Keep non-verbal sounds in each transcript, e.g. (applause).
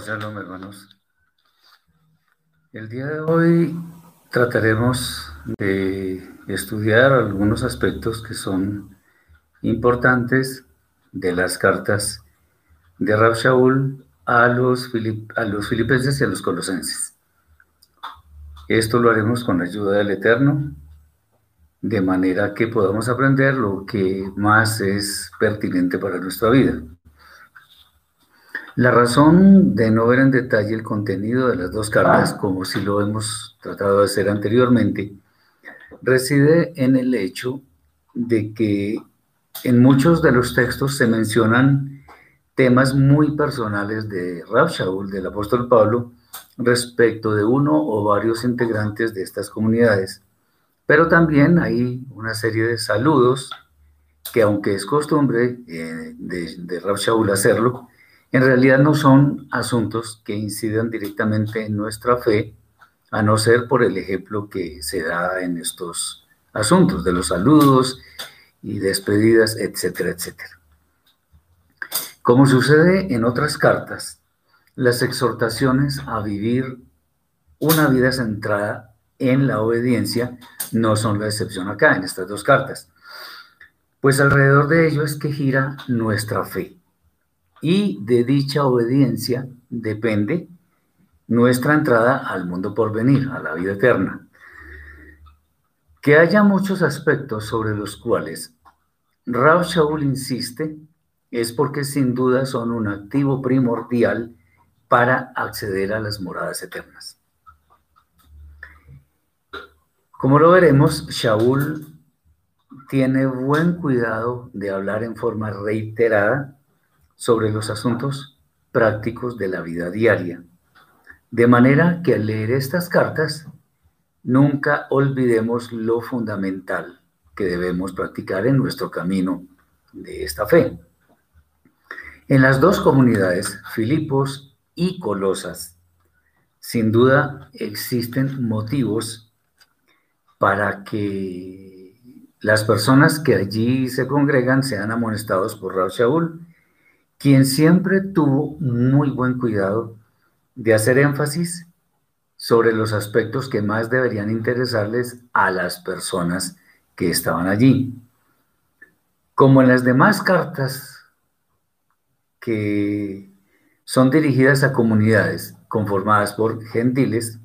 Shalom, hermanos. El día de hoy trataremos de estudiar algunos aspectos que son importantes de las cartas de Rab Shaul a los, a los filipenses y a los colosenses. Esto lo haremos con la ayuda del Eterno, de manera que podamos aprender lo que más es pertinente para nuestra vida. La razón de no ver en detalle el contenido de las dos cartas, como si lo hemos tratado de hacer anteriormente, reside en el hecho de que en muchos de los textos se mencionan temas muy personales de Rab Shaul, del apóstol Pablo, respecto de uno o varios integrantes de estas comunidades. Pero también hay una serie de saludos que, aunque es costumbre eh, de, de Rab Shaul hacerlo, en realidad no son asuntos que incidan directamente en nuestra fe, a no ser por el ejemplo que se da en estos asuntos de los saludos y despedidas, etcétera, etcétera. Como sucede en otras cartas, las exhortaciones a vivir una vida centrada en la obediencia no son la excepción acá, en estas dos cartas. Pues alrededor de ello es que gira nuestra fe y de dicha obediencia depende nuestra entrada al mundo por venir, a la vida eterna. Que haya muchos aspectos sobre los cuales Rab Shaul insiste es porque sin duda son un activo primordial para acceder a las moradas eternas. Como lo veremos, Shaul tiene buen cuidado de hablar en forma reiterada sobre los asuntos prácticos de la vida diaria. De manera que al leer estas cartas, nunca olvidemos lo fundamental que debemos practicar en nuestro camino de esta fe. En las dos comunidades, Filipos y Colosas, sin duda existen motivos para que las personas que allí se congregan sean amonestados por Raúl Shaul quien siempre tuvo muy buen cuidado de hacer énfasis sobre los aspectos que más deberían interesarles a las personas que estaban allí. Como en las demás cartas que son dirigidas a comunidades conformadas por gentiles,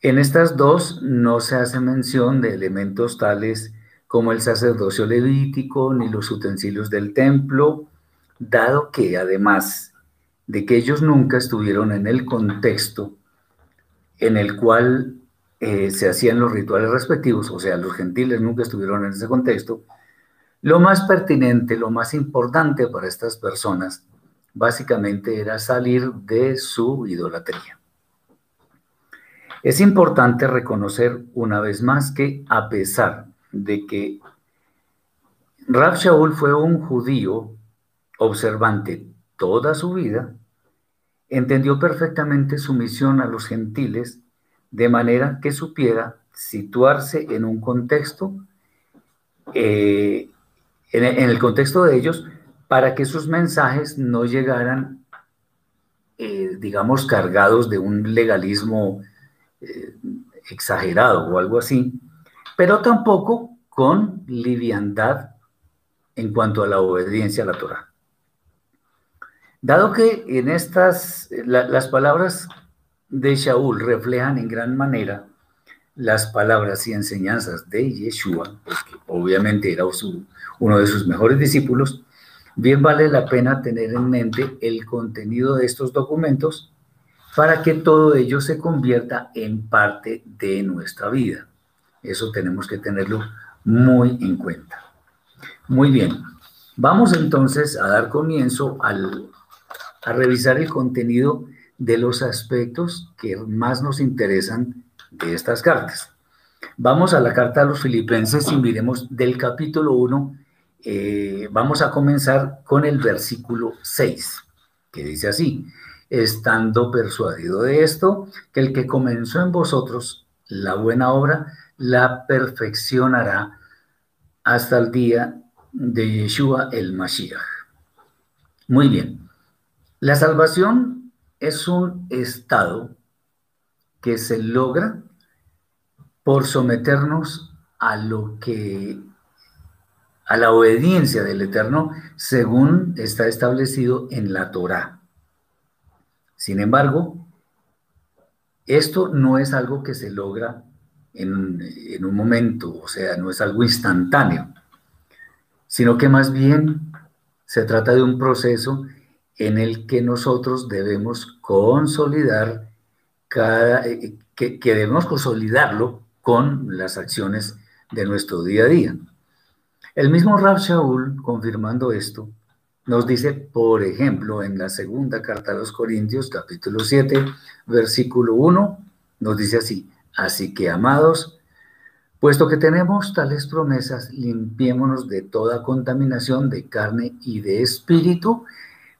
en estas dos no se hace mención de elementos tales como el sacerdocio levítico, ni los utensilios del templo, dado que además de que ellos nunca estuvieron en el contexto en el cual eh, se hacían los rituales respectivos, o sea, los gentiles nunca estuvieron en ese contexto, lo más pertinente, lo más importante para estas personas, básicamente era salir de su idolatría. Es importante reconocer una vez más que a pesar de que Rab Shaul fue un judío observante toda su vida, entendió perfectamente su misión a los gentiles de manera que supiera situarse en un contexto, eh, en, el contexto de ellos, para que sus mensajes no llegaran, eh, digamos, cargados de un legalismo eh, exagerado o algo así, pero tampoco con liviandad en cuanto a la obediencia a la Torah. Dado que en estas, las palabras de Shaul reflejan en gran manera las palabras y enseñanzas de Yeshua, porque obviamente era uno de sus mejores discípulos, bien vale la pena tener en mente el contenido de estos documentos para que todo ello se convierta en parte de nuestra vida. Eso tenemos que tenerlo muy en cuenta. Muy bien, vamos entonces a dar comienzo al a revisar el contenido de los aspectos que más nos interesan de estas cartas. Vamos a la carta a los filipenses y miremos del capítulo 1, eh, vamos a comenzar con el versículo 6, que dice así, estando persuadido de esto, que el que comenzó en vosotros la buena obra, la perfeccionará hasta el día de Yeshua el Mashiach. Muy bien. La salvación es un estado que se logra por someternos a lo que a la obediencia del Eterno según está establecido en la Torá. Sin embargo, esto no es algo que se logra en, en, un momento, o sea, no es algo instantáneo, sino que más bien se trata de un proceso en el que nosotros debemos consolidar cada, eh, que, que debemos consolidarlo con las acciones de nuestro día a día. El mismo Rab Shaul, confirmando esto, nos dice, por ejemplo, en la segunda carta a los Corintios, capítulo 7, versículo 1, nos dice así, así que amados, puesto que tenemos tales promesas, limpiémonos de toda contaminación de carne y de espíritu,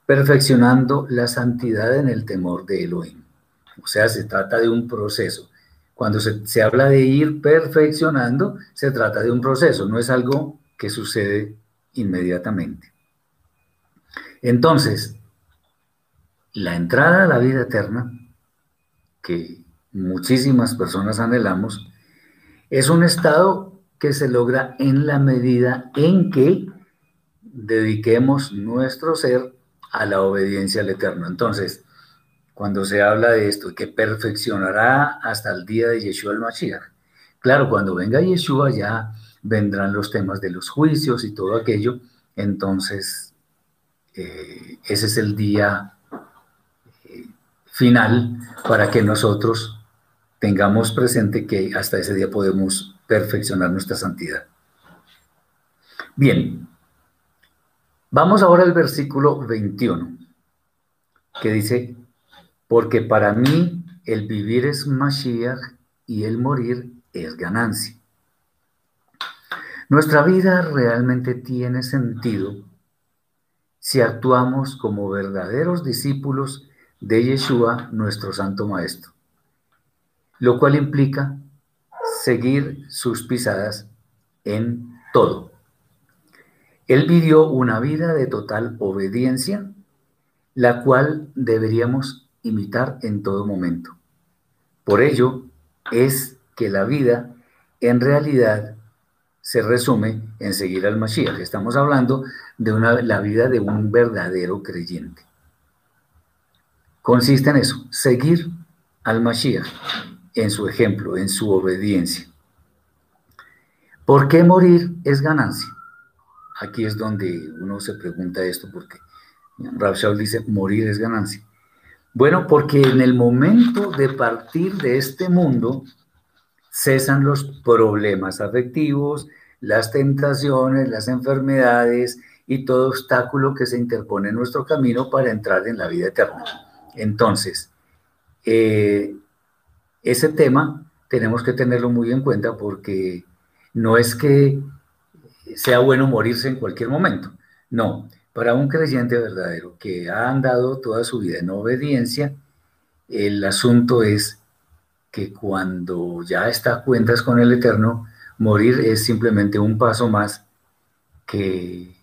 perfeccionando la santidad en el temor de Elohim. O sea, se trata de un proceso. Cuando se, habla de ir perfeccionando, se trata de un proceso, no es algo que sucede inmediatamente. Entonces, la entrada a la vida eterna, que muchísimas personas anhelamos, es un estado que se logra en la medida en que dediquemos nuestro ser a la obediencia al Eterno. Entonces, cuando se habla de esto, que perfeccionará hasta el día de Yeshua el Mashiach. Claro, cuando venga Yeshua ya vendrán los temas de los juicios y todo aquello. Entonces, eh, ese es el día eh, final para que nosotros tengamos presente que hasta ese día podemos perfeccionar nuestra santidad. Bien, vamos ahora al versículo 21, que dice, porque para mí el vivir es Mashiach y el morir es ganancia. Nuestra vida realmente tiene sentido si actuamos como verdaderos discípulos de Yeshua, nuestro Santo Maestro, lo cual implica seguir sus pisadas en todo. Él vivió una vida de total obediencia, la cual deberíamos imitar en todo momento. Por ello es que la vida en realidad se resume en seguir al Mashiach. Estamos hablando de una, la vida de un verdadero creyente. Consiste en eso, seguir al Mashiach en su ejemplo, en su obediencia. ¿Por qué morir es ganancia? Aquí es donde uno se pregunta esto, porque Rav Shaul dice, morir es ganancia. Bueno, porque en el momento de partir de este mundo, cesan los problemas afectivos, las tentaciones, las enfermedades y todo obstáculo que se interpone en nuestro camino para entrar en la vida eterna. Entonces, eh, ese tema tenemos que tenerlo muy en cuenta porque no es que sea bueno morirse en cualquier momento, no, para un creyente verdadero que ha andado toda su vida en obediencia, el asunto es que cuando ya está a cuentas con el Eterno, morir es simplemente un paso más que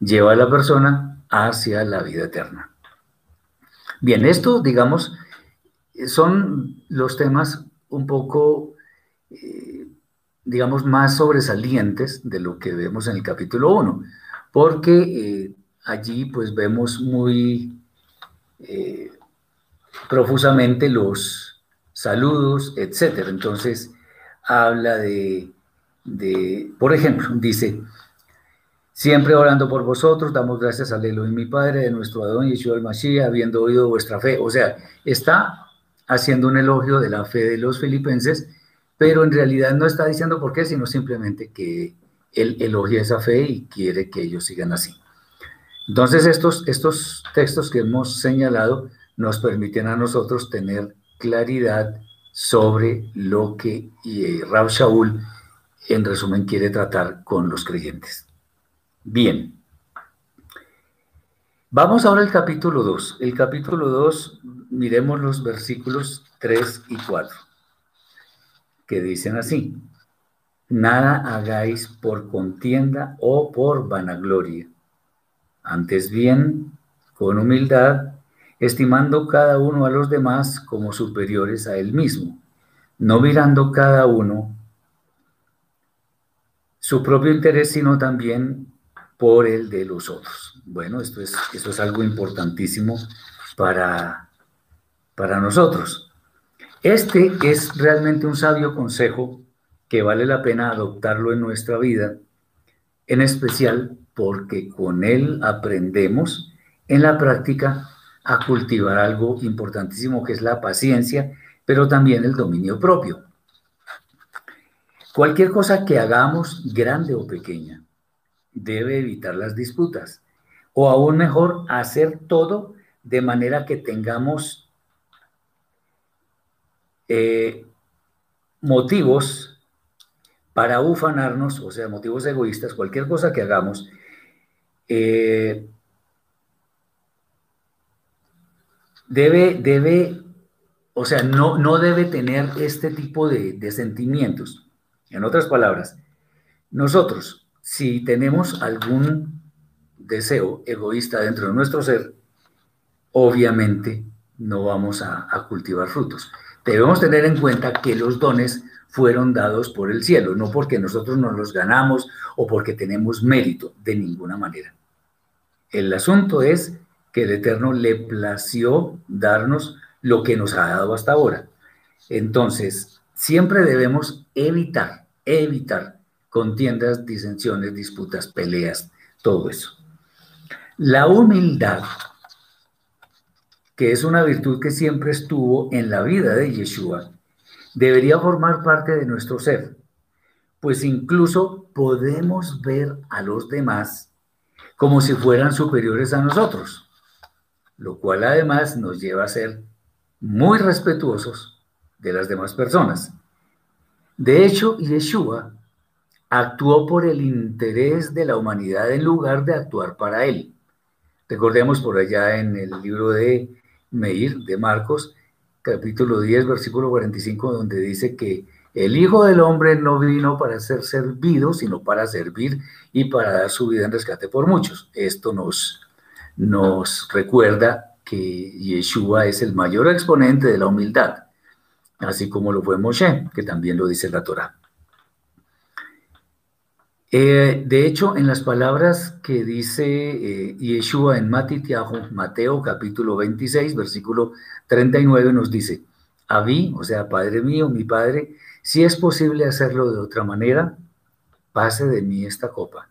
lleva a la persona hacia la vida eterna. Bien, esto, digamos, son los temas un poco, eh, digamos, más sobresalientes de lo que vemos en el capítulo 1 porque eh, allí pues vemos muy eh, profusamente los saludos, etc. Entonces habla de, por ejemplo, dice, siempre orando por vosotros, damos gracias al Elohim mi Padre, de nuestro Adón Yeshua el Mashiach, habiendo oído vuestra fe. O sea, está haciendo un elogio de la fe de los filipenses, pero en realidad no está diciendo por qué, sino simplemente que él elogia esa fe y quiere que ellos sigan así. Entonces, estos, estos textos que hemos señalado nos permiten a nosotros tener claridad sobre lo que eh, Rab Shaul, en resumen, quiere tratar con los creyentes. Bien. Vamos ahora al capítulo 2. El capítulo 2, miremos los versículos 3 y 4, que dicen así. Nada hagáis por contienda o por vanagloria. Antes bien, con humildad, estimando cada uno a los demás como superiores a él mismo, no mirando cada uno su propio interés, sino también por el de los otros. Bueno, esto es, esto es algo importantísimo para, para nosotros. Este es realmente un sabio consejo que vale la pena adoptarlo en nuestra vida, en especial porque con él aprendemos en la práctica a cultivar algo importantísimo que es la paciencia, pero también el dominio propio. Cualquier cosa que hagamos, grande o pequeña, debe evitar las disputas, o aún mejor, hacer todo de manera que tengamos eh, motivos para ufanarnos, o sea, motivos egoístas, cualquier cosa que hagamos, eh, debe, debe, o sea, no, no debe tener este tipo de, de sentimientos. En otras palabras, nosotros, si tenemos algún deseo egoísta dentro de nuestro ser, obviamente no vamos a, cultivar frutos. Debemos tener en cuenta que los dones fueron dados por el cielo, no porque nosotros nos los ganamos o porque tenemos mérito, de ninguna manera. El asunto es que el Eterno le plació darnos lo que nos ha dado hasta ahora. Entonces, siempre debemos evitar, evitar contiendas, disensiones, disputas, peleas, todo eso. La humildad que es una virtud que siempre estuvo en la vida de Yeshua, debería formar parte de nuestro ser, pues incluso podemos ver a los demás como si fueran superiores a nosotros, lo cual además nos lleva a ser muy respetuosos de las demás personas. De hecho, Yeshua actuó por el interés de la humanidad en lugar de actuar para él. Recordemos por allá en el libro de Meir de Marcos, capítulo 10, versículo 45, donde dice que el Hijo del Hombre no vino para ser servido, sino para servir y para dar su vida en rescate por muchos. Esto nos, nos recuerda que Yeshua es el mayor exponente de la humildad, así como lo fue Moshe, que también lo dice la Torah. Eh, de hecho, en las palabras que dice eh, Yeshua en Matitiahu, Mateo capítulo 26, versículo 39, nos dice, a mí, o sea, Padre mío, mi Padre, si es posible hacerlo de otra manera, pase de mí esta copa,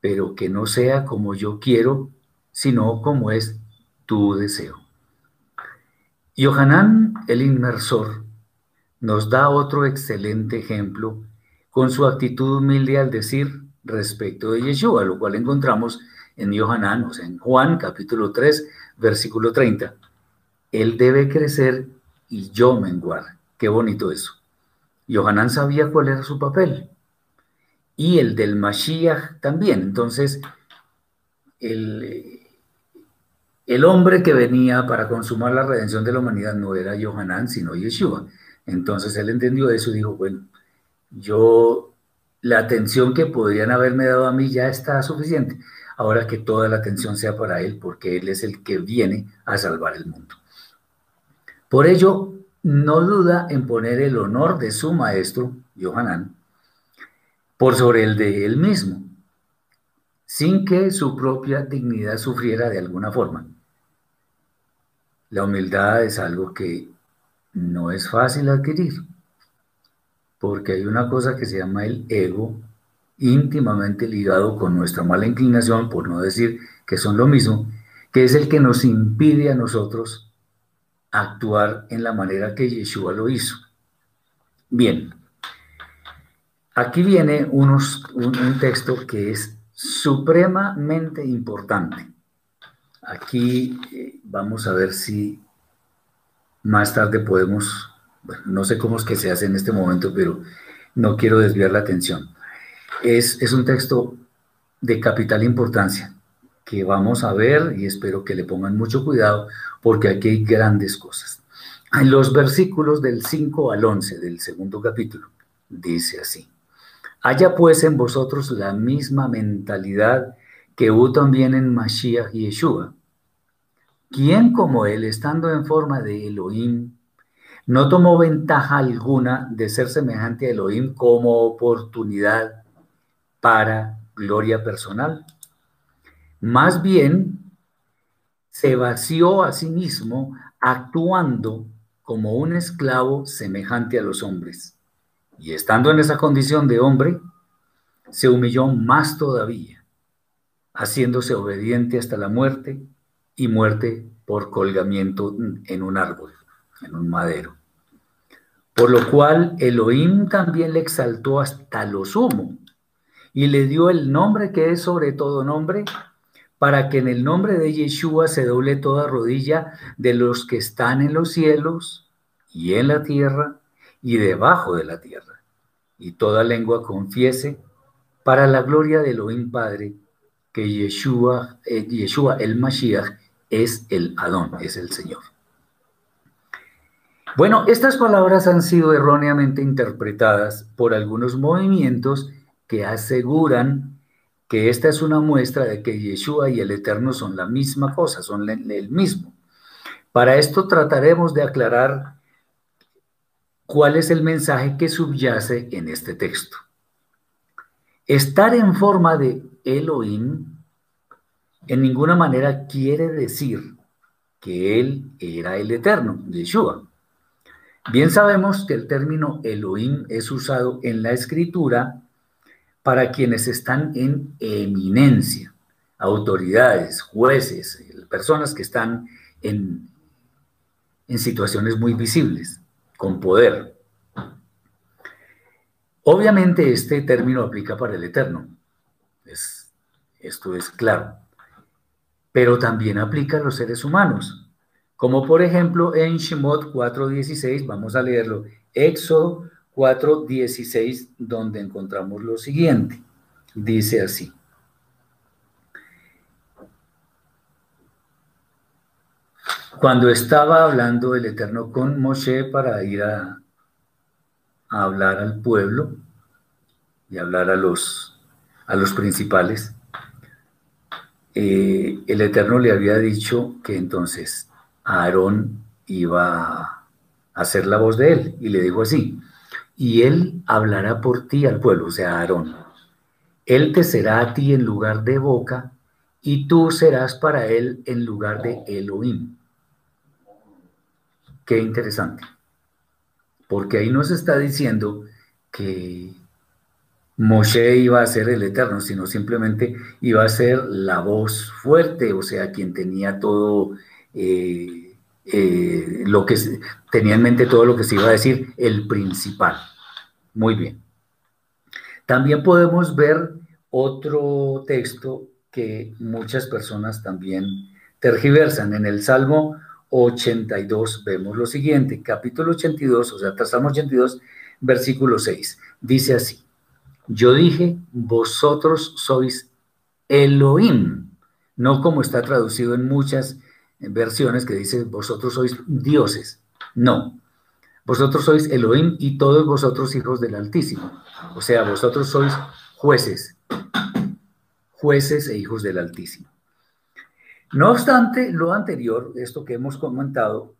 pero que no sea como yo quiero, sino como es tu deseo. Yohanan el inmersor nos da otro excelente ejemplo con su actitud humilde al decir respecto de Yeshua, lo cual encontramos en Yohanan, o sea, en Juan capítulo 3, versículo 30. Él debe crecer y yo menguar. Qué bonito eso. Yohanan sabía cuál era su papel. Y el del Mashiach también. Entonces, el, el hombre que venía para consumar la redención de la humanidad no era Yohanan, sino Yeshua. Entonces él entendió eso y dijo, bueno, yo, la atención que podrían haberme dado a mí ya está suficiente. Ahora que toda la atención sea para Él, porque Él es el que viene a salvar el mundo. Por ello, no duda en poner el honor de su maestro, Yohanan, por sobre el de él mismo, sin que su propia dignidad sufriera de alguna forma. La humildad es algo que no es fácil adquirir porque hay una cosa que se llama el ego, íntimamente ligado con nuestra mala inclinación, por no decir que son lo mismo, que es el que nos impide a nosotros actuar en la manera que Yeshua lo hizo. Bien, aquí viene unos, un, texto que es supremamente importante. Aquí eh, vamos a ver si más tarde podemos no sé cómo es que se hace en este momento, pero no quiero desviar la atención. Es, es un texto de capital importancia que vamos a ver y espero que le pongan mucho cuidado porque aquí hay grandes cosas. En los versículos del 5 al 11 del segundo capítulo dice así, haya pues en vosotros la misma mentalidad que hubo también en Mashiach y Yeshua, ¿quién como él, estando en forma de Elohim, no tomó ventaja alguna de ser semejante a Elohim como oportunidad para gloria personal? Más bien, se vació a sí mismo actuando como un esclavo semejante a los hombres. Y estando en esa condición de hombre, se humilló más todavía, haciéndose obediente hasta la muerte y muerte por colgamiento en un árbol, en un madero. Por lo cual Elohim también le exaltó hasta lo sumo y le dio el nombre que es sobre todo nombre, para que en el nombre de Yeshua se doble toda rodilla de los que están en los cielos y en la tierra y debajo de la tierra, y toda lengua confiese para la gloria de Elohim Padre que Yeshua, eh, Yeshua el Mashiach es el Adón, es el Señor. Bueno, estas palabras han sido erróneamente interpretadas por algunos movimientos que aseguran que esta es una muestra de que Yeshua y el Eterno son la misma cosa, son el mismo. Para esto trataremos de aclarar cuál es el mensaje que subyace en este texto. Estar en forma de Elohim en ninguna manera quiere decir que Él era el Eterno, Yeshua. Bien sabemos que el término Elohim es usado en la escritura para quienes están en eminencia, autoridades, jueces, personas que están en, en situaciones muy visibles, con poder. Obviamente este término aplica para el eterno, esto es claro, pero también aplica a los seres humanos, como por ejemplo en Shemot 4.16, vamos a leerlo, Éxodo 4.16, donde encontramos lo siguiente. Dice así. Cuando estaba hablando el Eterno con Moshe para ir a, hablar al pueblo y hablar a los, a los principales, eh, el Eterno le había dicho que entonces Aarón iba a hacer la voz de él y le dijo así, y él hablará por ti al pueblo, o sea, Aarón. Él te será a ti en lugar de boca y tú serás para él en lugar de Elohim. Qué interesante. Porque ahí no se está diciendo que Moshe iba a ser el eterno, sino simplemente iba a ser la voz fuerte, o sea, quien tenía todo eh, eh, lo que tenía en mente todo lo que se iba a decir, el principal. Muy bien. También podemos ver otro texto que muchas personas también tergiversan. En el Salmo 82 vemos lo siguiente, capítulo 82, o sea, Salmo 82, versículo 6. Dice así, yo dije, vosotros sois Elohim, no como está traducido en muchas versiones que dice, vosotros sois dioses. No, vosotros sois Elohim y todos vosotros hijos del Altísimo. O sea, vosotros sois jueces, jueces e hijos del Altísimo. No obstante, lo anterior, esto que hemos comentado,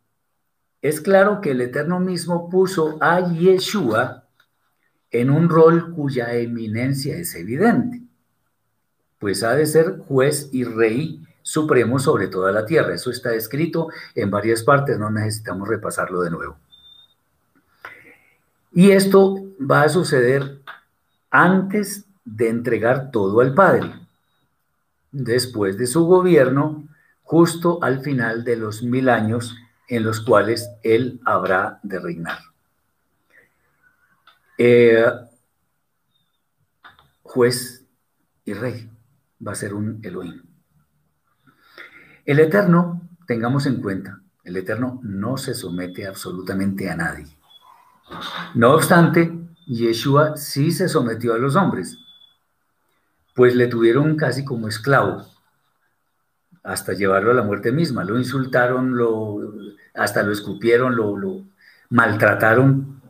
es claro que el Eterno mismo puso a Yeshua en un rol cuya eminencia es evidente, pues ha de ser juez y rey supremo sobre toda la tierra. Eso está escrito en varias partes, no necesitamos repasarlo de nuevo. Y esto va a suceder antes de entregar todo al Padre, después de su gobierno, justo al final de los mil años en los cuales Él habrá de reinar. Eh, juez y rey va a ser un Elohim. El Eterno, tengamos en cuenta, el Eterno no se somete absolutamente a nadie. No obstante, Yeshua sí se sometió a los hombres, pues le tuvieron casi como esclavo, hasta llevarlo a la muerte misma. Lo insultaron, lo, hasta lo escupieron, lo, lo maltrataron.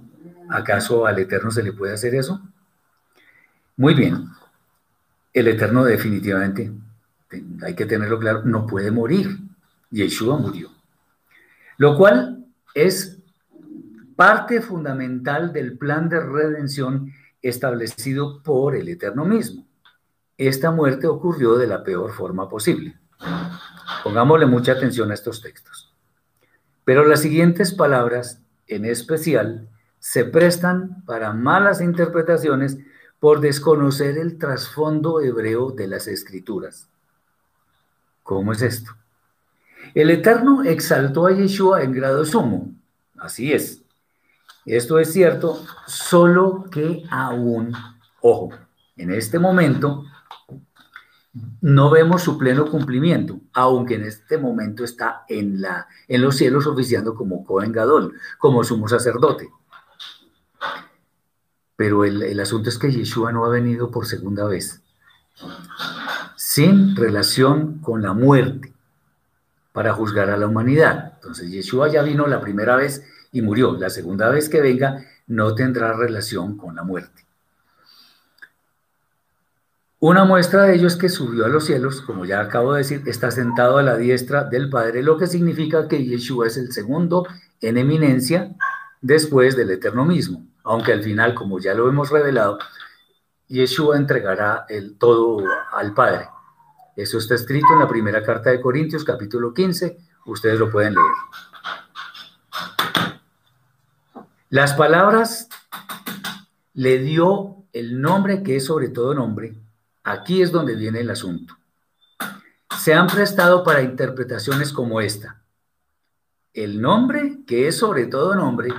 ¿Acaso al Eterno se le puede hacer eso? Muy bien. El Eterno definitivamente hay que tenerlo claro, no puede morir. Yeshua murió. Lo cual es parte fundamental del plan de redención establecido por el Eterno mismo. Esta muerte ocurrió de la peor forma posible. Pongámosle mucha atención a estos textos. Pero las siguientes palabras, en especial, se prestan para malas interpretaciones por desconocer el trasfondo hebreo de las escrituras. ¿Cómo es esto? El Eterno exaltó a Yeshua en grado sumo. Así es. Esto es cierto, solo que aún, ojo, en este momento no vemos su pleno cumplimiento, aunque en este momento está en, la, en los cielos oficiando como Cohen Gadol, como sumo sacerdote. Pero el, el asunto es que Yeshua no ha venido por segunda vez, sin relación con la muerte, para juzgar a la humanidad. Entonces Yeshua ya vino la primera vez y murió. La segunda vez que venga no tendrá relación con la muerte. Una muestra de ello es que subió a los cielos, como ya acabo de decir, está sentado a la diestra del Padre, lo que significa que Yeshua es el segundo en eminencia después del eterno mismo, aunque al final, como ya lo hemos revelado, Yeshua entregará el todo al Padre. Eso está escrito en la primera carta de Corintios, capítulo 15, ustedes lo pueden leer. Las palabras le dio el nombre que es sobre todo nombre, Aquí es donde viene el asunto. Se han prestado para interpretaciones como esta. El nombre, que es sobre todo nombre,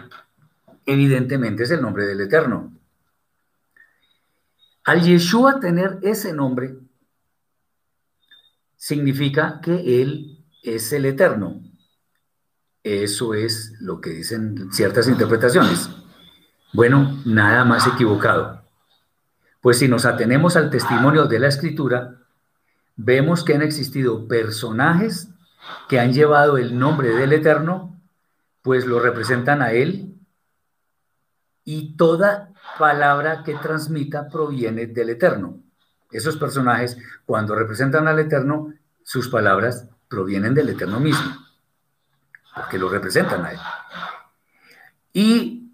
evidentemente es el nombre del Eterno. Al Yeshua tener ese nombre, significa que Él es el Eterno. Eso es lo que dicen ciertas interpretaciones. Bueno, nada más equivocado. Pues si nos atenemos al testimonio de la escritura, vemos que han existido personajes que han llevado el nombre del Eterno, pues lo representan a Él, y toda palabra que transmita proviene del Eterno. Esos personajes, cuando representan al Eterno, sus palabras provienen del Eterno mismo, porque lo representan a Él. Y,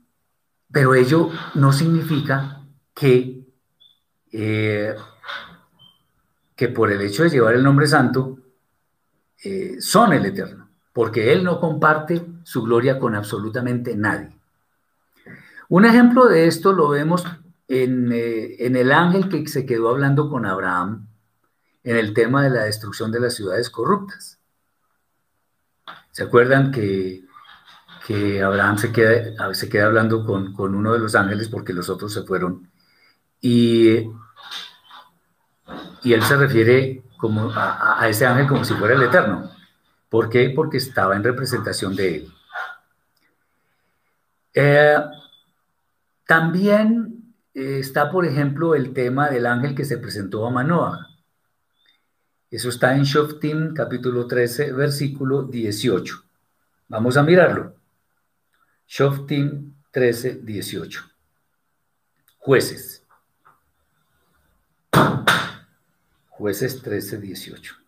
pero ello no significa que eh, que por el hecho de llevar el nombre santo eh, son el eterno, porque Él no comparte su gloria con absolutamente nadie. Un ejemplo de esto lo vemos en, eh, en el ángel que se quedó hablando con Abraham en el tema de la destrucción de las ciudades corruptas. ¿Se acuerdan que, que Abraham se queda, se queda hablando con, con, uno de los ángeles porque los otros se fueron? Y y él se refiere como a, ese ángel como si fuera el eterno. ¿Por qué? Porque estaba en representación de él. Eh, también está, por ejemplo, el tema del ángel que se presentó a Manoah. Eso está en Shoftim, capítulo 13, versículo 18. Vamos a mirarlo. Shoftim 13, 18. Jueces. Jueces 13, 18.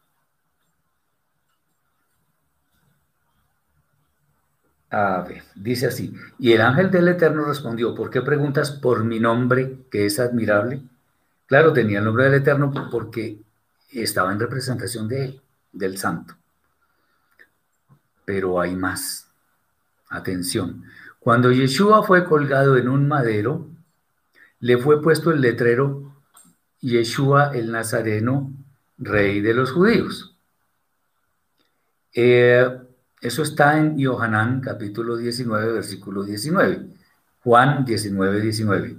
A ver, dice así, y el ángel del Eterno respondió, ¿por qué preguntas por mi nombre que es admirable? Claro, tenía el nombre del Eterno porque estaba en representación de él, del santo. Pero hay más. Atención. Cuando Yeshua fue colgado en un madero, le fue puesto el letrero Yeshua el Nazareno, rey de los judíos. Eh, eso está en Yohanan capítulo 19, versículo 19. Juan 19, 19.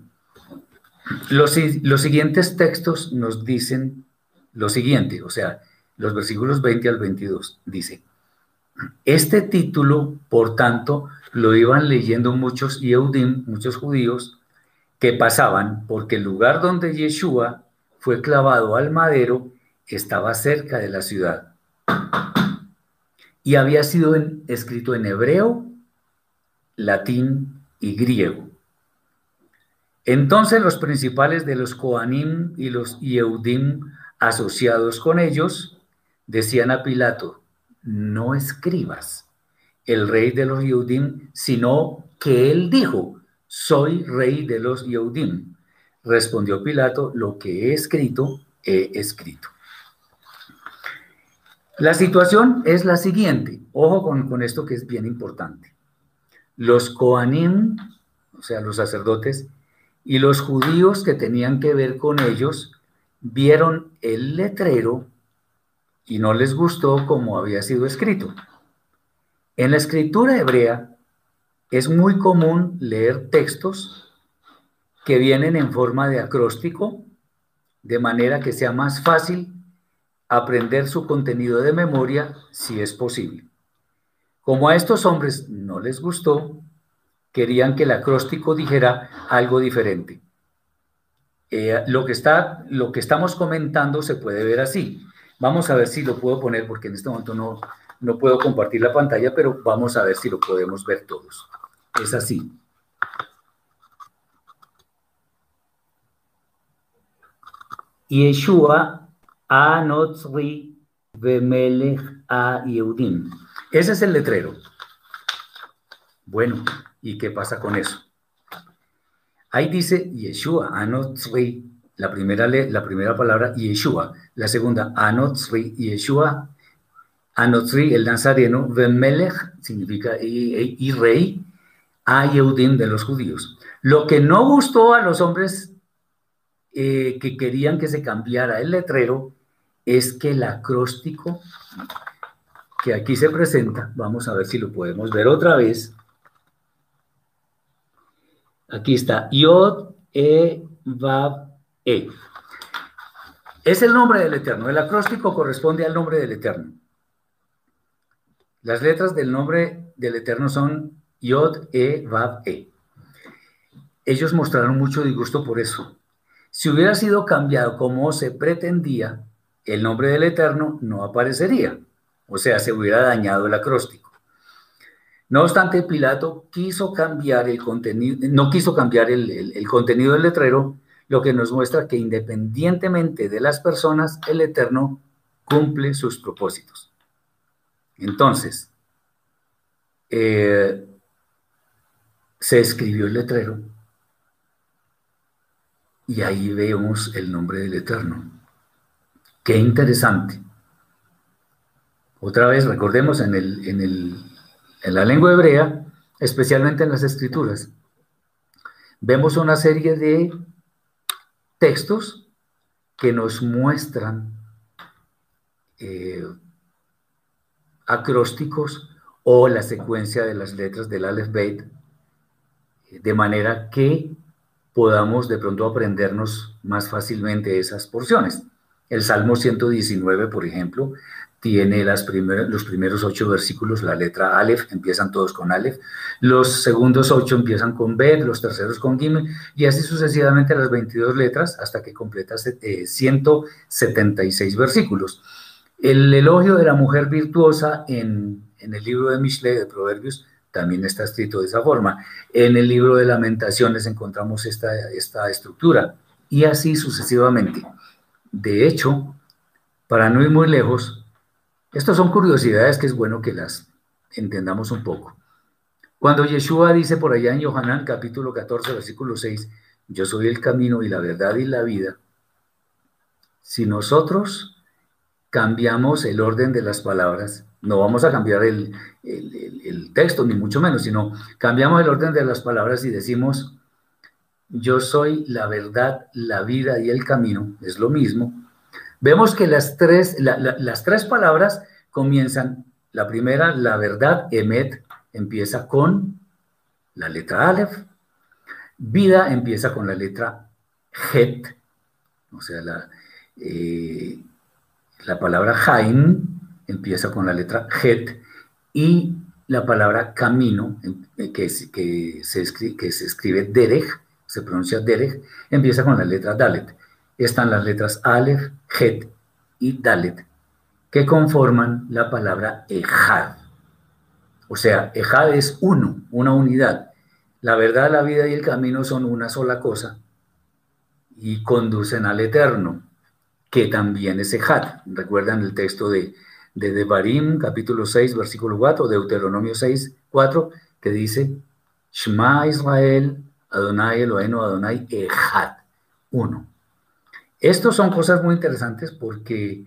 Los, los siguientes textos nos dicen lo siguiente, o sea, los versículos 20 al 22. Dice, este título, por tanto, lo iban leyendo muchos Yehudim, muchos judíos, que pasaban porque el lugar donde Yeshua fue clavado al madero estaba cerca de la ciudad y había sido escrito en hebreo, latín y griego. Entonces los principales de los Koanim y los Yehudim asociados con ellos decían a Pilato, no escribas el rey de los Yehudim, sino que él dijo, soy rey de los Yehudim. Respondió Pilato, lo que he escrito, he escrito. La situación es la siguiente, ojo con, con esto que es bien importante. Los Koanim, o sea, los sacerdotes, y los judíos que tenían que ver con ellos, vieron el letrero y no les gustó como había sido escrito. En la escritura hebrea es muy común leer textos que vienen en forma de acróstico, de manera que sea más fácil aprender su contenido de memoria si es posible. Como a estos hombres no les gustó, querían que el acróstico dijera algo diferente. Eh, lo, que está, lo que estamos comentando se puede ver así. Vamos a ver si lo puedo poner porque en este momento no, no puedo compartir la pantalla, pero vamos a ver si lo podemos ver todos. Es así. Yeshua Anotzri Bemelech a Yehudim. Ese es el letrero. Bueno, ¿y qué pasa con eso? Ahí dice Yeshua Anotzri, la primera, la primera palabra Yeshua, la segunda Anotzri, Yeshua Anotzri, el nazareno, Bemelech significa y, rey, a Yehudim de los judíos. Lo que no gustó a los hombres eh, que querían que se cambiara el letrero es que el acróstico que aquí se presenta, vamos a ver si lo podemos ver otra vez. Aquí está, Yod, E, Vav, E. Es el nombre del Eterno. El acróstico corresponde al nombre del Eterno. Las letras del nombre del Eterno son Yod, E, Vav, E. Ellos mostraron mucho disgusto por eso. Si hubiera sido cambiado como se pretendía, el nombre del Eterno no aparecería. O sea, se hubiera dañado el acróstico. No obstante, Pilato quiso cambiar el contenido, no quiso cambiar el, contenido del letrero, lo que nos muestra que independientemente de las personas, el Eterno cumple sus propósitos. Entonces, eh, se escribió el letrero y ahí vemos el nombre del Eterno. Qué interesante. Otra vez, recordemos en, el, en, el, en la lengua hebrea, especialmente en las escrituras, vemos una serie de textos que nos muestran eh, acrósticos o la secuencia de las letras del Beit, de manera que podamos de pronto aprendernos más fácilmente esas porciones. El Salmo 119, por ejemplo, tiene los primeros ocho versículos, la letra Aleph, empiezan todos con Aleph, los segundos ocho empiezan con Bet, los terceros con Gimel, y así sucesivamente las 22 letras hasta que completa 176 versículos. El elogio de la mujer virtuosa en, el libro de Mishle, de Proverbios, también está escrito de esa forma. En el libro de Lamentaciones encontramos esta estructura y así sucesivamente. De hecho, para no ir muy lejos, estas son curiosidades que es bueno que las entendamos un poco. Cuando Yeshua dice por allá en Yohanan capítulo 14, versículo 6, yo soy el camino y la verdad y la vida, si nosotros cambiamos el orden de las palabras, no vamos a cambiar el, texto, ni mucho menos, sino cambiamos el orden de las palabras y decimos, yo soy la verdad, la vida y el camino, es lo mismo. Vemos que las tres, las tres palabras comienzan, la primera, la verdad, emet, empieza con la letra Aleph, vida empieza con la letra Het, o sea, la, eh, la palabra Jaim empieza con la letra Het y la palabra camino, eh, que, que, se, escribe, que se escribe Derech, se pronuncia Derech, empieza con la letra Dalet. Están las letras Aleph, Het y Dalet, que conforman la palabra Ejad. O sea, Ejad es uno, una unidad. La verdad, la vida y el camino son una sola cosa y conducen al eterno que también es Ejat. Recuerdan el texto de, de Devarim, capítulo 6, versículo 4, Deuteronomio 6, 4, que dice, Shema Israel, Adonai Eloheinu, Adonai Echad, uno. Estos son cosas muy interesantes porque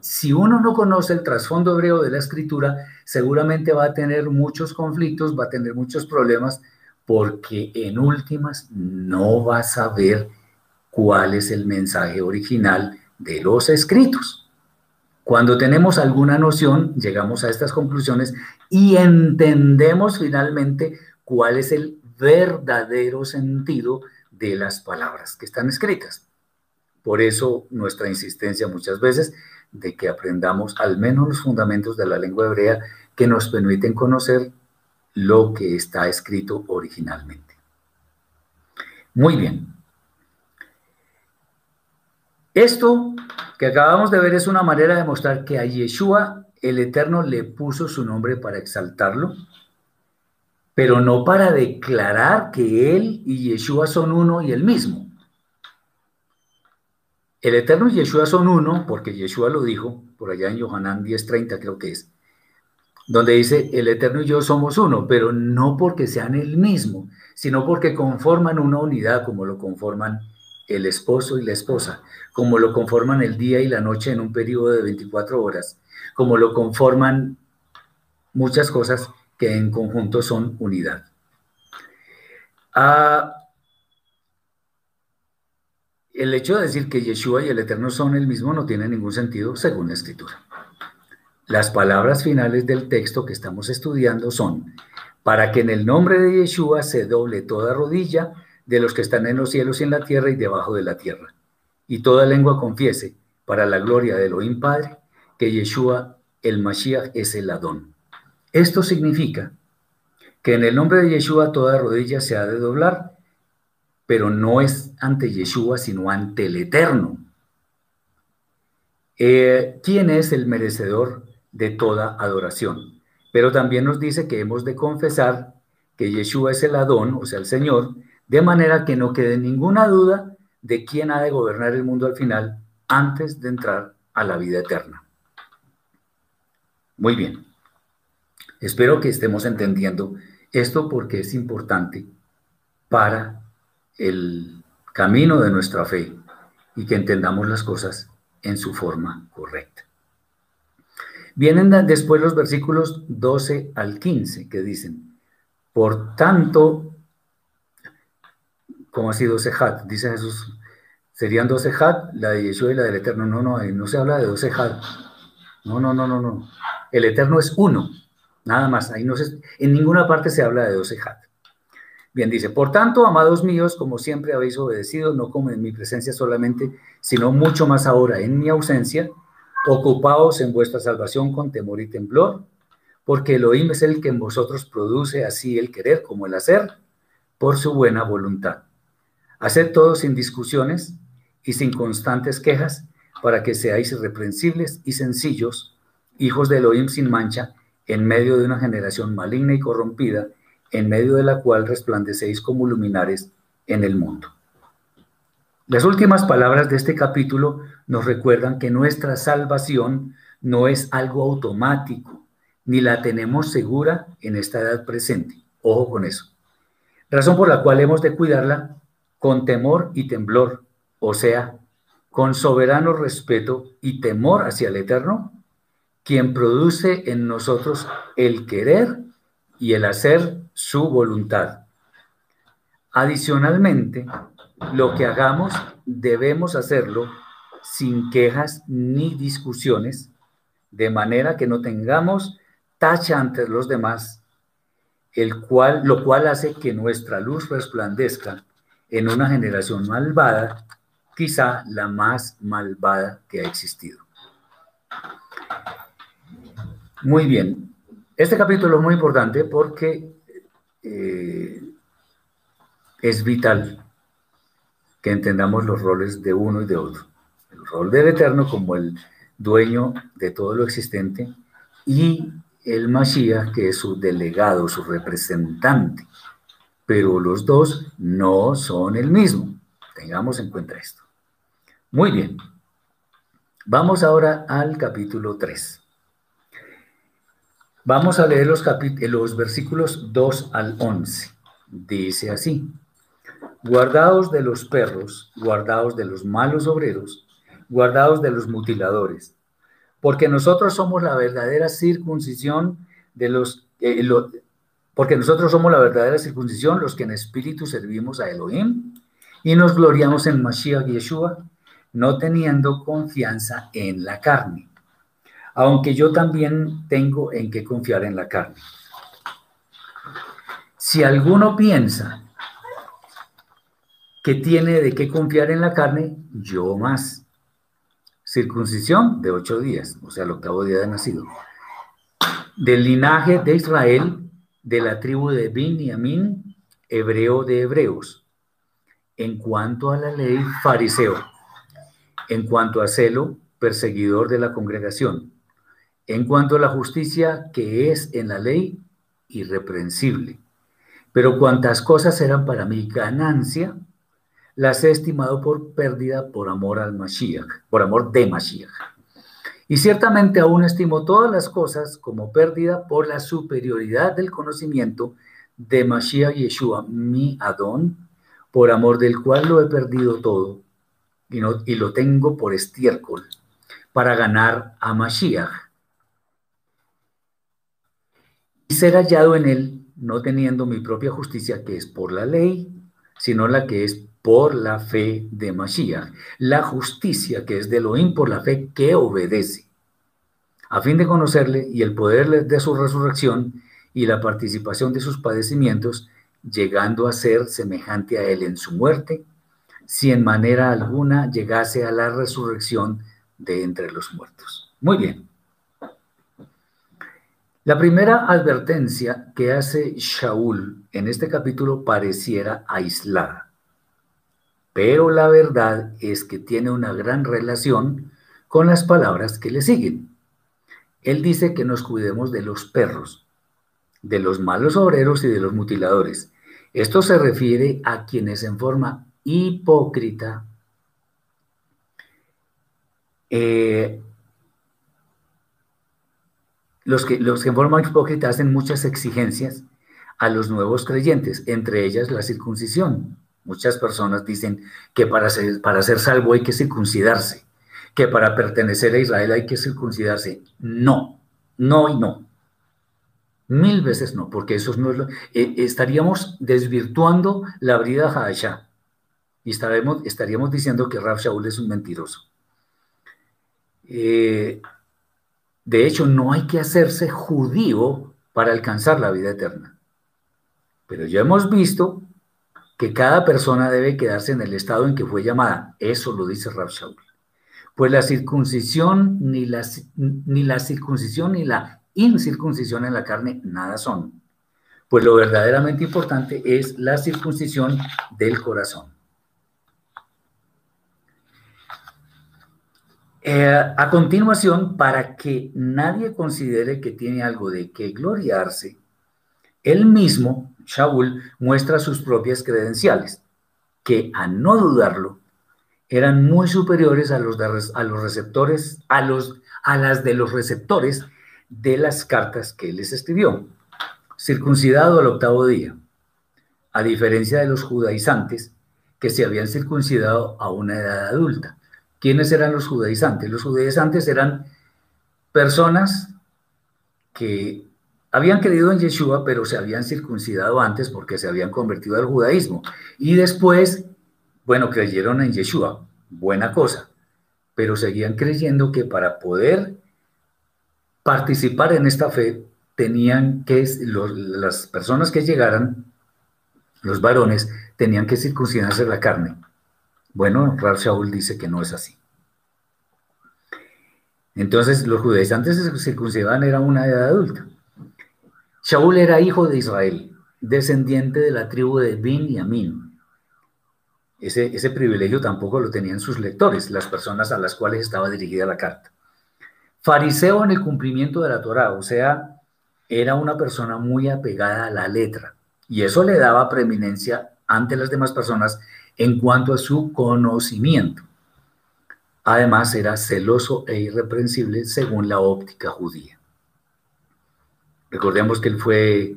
si uno no conoce el trasfondo hebreo de la escritura, seguramente va a tener muchos conflictos, va a tener muchos problemas, porque en últimas no va a saber cuál es el mensaje original de los escritos. Cuando tenemos alguna noción, llegamos a estas conclusiones y entendemos finalmente cuál es el verdadero sentido de las palabras que están escritas. Por eso nuestra insistencia muchas veces de que aprendamos al menos los fundamentos de la lengua hebrea que nos permiten conocer lo que está escrito originalmente. Muy bien. Esto que acabamos de ver es una manera de mostrar que a Yeshua el Eterno le puso su nombre para exaltarlo, pero no para declarar que él y Yeshua son uno y el mismo. El Eterno y Yeshua son uno, porque Yeshua lo dijo, por allá en Yohanan 10:30 creo que es, donde dice, el Eterno y yo somos uno, pero no porque sean el mismo, sino porque conforman una unidad como lo conforman el esposo y la esposa, como lo conforman el día y la noche en un periodo de 24 horas, como lo conforman muchas cosas que en conjunto son unidad. Ah, el hecho de decir que Yeshua y el Eterno son el mismo no tiene ningún sentido según la Escritura. Las palabras finales del texto que estamos estudiando son, para que en el nombre de Yeshua se doble toda rodilla de los que están en los cielos y en la tierra y debajo de la tierra. Y toda lengua confiese, para la gloria de Elohim Padre, que Yeshua el Mashiach es el Adón. Esto significa que en el nombre de Yeshua toda rodilla se ha de doblar, pero no es ante Yeshua, sino ante el Eterno. Eh, ¿Quién es el merecedor de toda adoración? Pero también nos dice que hemos de confesar que Yeshua es el Adón, o sea, el Señor, de manera que no quede ninguna duda de quién ha de gobernar el mundo al final antes de entrar a la vida eterna. Muy bien. Espero que estemos entendiendo esto porque es importante para el camino de nuestra fe y que entendamos las cosas en su forma correcta. Vienen después los versículos 12 al 15 que dicen, por tanto, ¿Cómo así 12 hat? Dice Jesús, serían 12 hat, la de Yeshua y la del Eterno. No, no, no se habla de 12 hat. No, no, no, no, no. El Eterno es uno, nada más. Ahí no se, en ninguna parte se habla de 12 hat. Bien, dice, por tanto, amados míos, como siempre habéis obedecido, no como en mi presencia solamente, sino mucho más ahora en mi ausencia, ocupaos en vuestra salvación con temor y temblor, porque Elohim es el que en vosotros produce así el querer como el hacer, por su buena voluntad. Haced todo sin discusiones y sin constantes quejas, para que seáis irreprensibles y sencillos, hijos de Elohim sin mancha, en medio de una generación maligna y corrompida, en medio de la cual resplandecéis como luminares en el mundo. Las últimas palabras de este capítulo nos recuerdan que nuestra salvación no es algo automático, ni la tenemos segura en esta edad presente. Ojo con eso. Razón por la cual hemos de cuidarla con temor y temblor, o sea, con soberano respeto y temor hacia el Eterno, quien produce en nosotros el querer y el hacer su voluntad. Adicionalmente, lo que hagamos debemos hacerlo sin quejas ni discusiones, de manera que no tengamos tacha ante los demás, el cual, lo cual hace que nuestra luz resplandezca en una generación malvada, quizá la más malvada que ha existido. Muy bien, este capítulo es muy importante porque eh, es vital que entendamos los roles de uno y de otro. El rol del Eterno como el dueño de todo lo existente y el Mashiach que es su delegado, su representante pero los dos no son el mismo. Tengamos en cuenta esto. Muy bien. Vamos ahora al capítulo 3. Vamos a leer los, los versículos 2 al 11. Dice así, guardaos de los perros, guardaos de los malos obreros, guardaos de los mutiladores, porque nosotros somos la verdadera circuncisión de los, eh, porque nosotros somos la verdadera circuncisión, los que en espíritu servimos a Elohim y nos gloriamos en Mashiach Yeshua, no teniendo confianza en la carne aunque yo también tengo en qué confiar en la carne. Si alguno piensa que tiene de qué confiar en la carne, yo más. Circuncisión de ocho días, o sea, el octavo día de nacido. Del linaje de Israel, de la tribu de Binyamin, hebreo de hebreos. En cuanto a la ley, fariseo. En cuanto a celo, perseguidor de la congregación en cuanto a la justicia que es en la ley, irreprensible. Pero cuantas cosas eran para mí ganancia, las he estimado por pérdida por amor al Mashiach, por amor de Mashiach. Y ciertamente aún estimo todas las cosas como pérdida por la superioridad del conocimiento de Mashiach Yeshua, mi Adón, por amor del cual lo he perdido todo y, no, y lo tengo por estiércol, para ganar a Mashiach y ser hallado en él, no teniendo mi propia justicia, que es por la ley, sino la que es por la fe de Mashiach, la justicia que es de Elohim por la fe que obedece, a fin de conocerle y el poder de su resurrección y la participación de sus padecimientos, llegando a ser semejante a él en su muerte, si en manera alguna llegase a la resurrección de entre los muertos. Muy bien. La primera advertencia que hace Shaul en este capítulo pareciera aislada, pero la verdad es que tiene una gran relación con las palabras que le siguen. Él dice que nos cuidemos de los perros, de los malos obreros y de los mutiladores. Esto se refiere a quienes en forma hipócrita eh, los que, los que en forma hipócrita hacen muchas exigencias a los nuevos creyentes, entre ellas la circuncisión. Muchas personas dicen que para ser, para ser salvo hay que circuncidarse, que para pertenecer a Israel hay que circuncidarse. No, no y no. Mil veces no, porque eso no es lo, eh, estaríamos desvirtuando la brida Hadashah y estaríamos diciendo que Rab Shaul es un mentiroso. Eh, de hecho, no hay que hacerse judío para alcanzar la vida eterna. Pero ya hemos visto que cada persona debe quedarse en el estado en que fue llamada. Eso lo dice Rab Shaul. Pues la circuncisión, ni la, ni la circuncisión ni la incircuncisión en la carne, nada son. Pues lo verdaderamente importante es la circuncisión del corazón. Eh, a continuación, para que nadie considere que tiene algo de que gloriarse, él mismo, Shaul, muestra sus propias credenciales, que a no dudarlo, eran muy superiores a los, a los receptores, a, los, a las de los receptores de las cartas que él les escribió. Circuncidado al octavo día, a diferencia de los judaizantes que se habían circuncidado a una edad adulta ¿Quiénes eran los judaizantes? Los judaizantes eran personas que habían creído en Yeshua, pero se habían circuncidado antes porque se habían convertido al judaísmo. Y después, bueno, creyeron en Yeshua, buena cosa, pero seguían creyendo que para poder participar en esta fe, tenían que, las personas que llegaran, los varones, tenían que circuncidarse la carne. Bueno, Rab Shaul dice que no es así. Entonces, los judaizantes se circuncidaban era una edad adulta. Shaul era hijo de Israel, descendiente de la tribu de Bin y Amin. Ese, ese privilegio tampoco lo tenían sus lectores, las personas a las cuales estaba dirigida la carta. Fariseo en el cumplimiento de la Torah, o sea, era una persona muy apegada a la letra, y eso le daba preeminencia ante las demás personas en cuanto a su conocimiento. Además, era celoso e irreprensible según la óptica judía. Recordemos que él fue,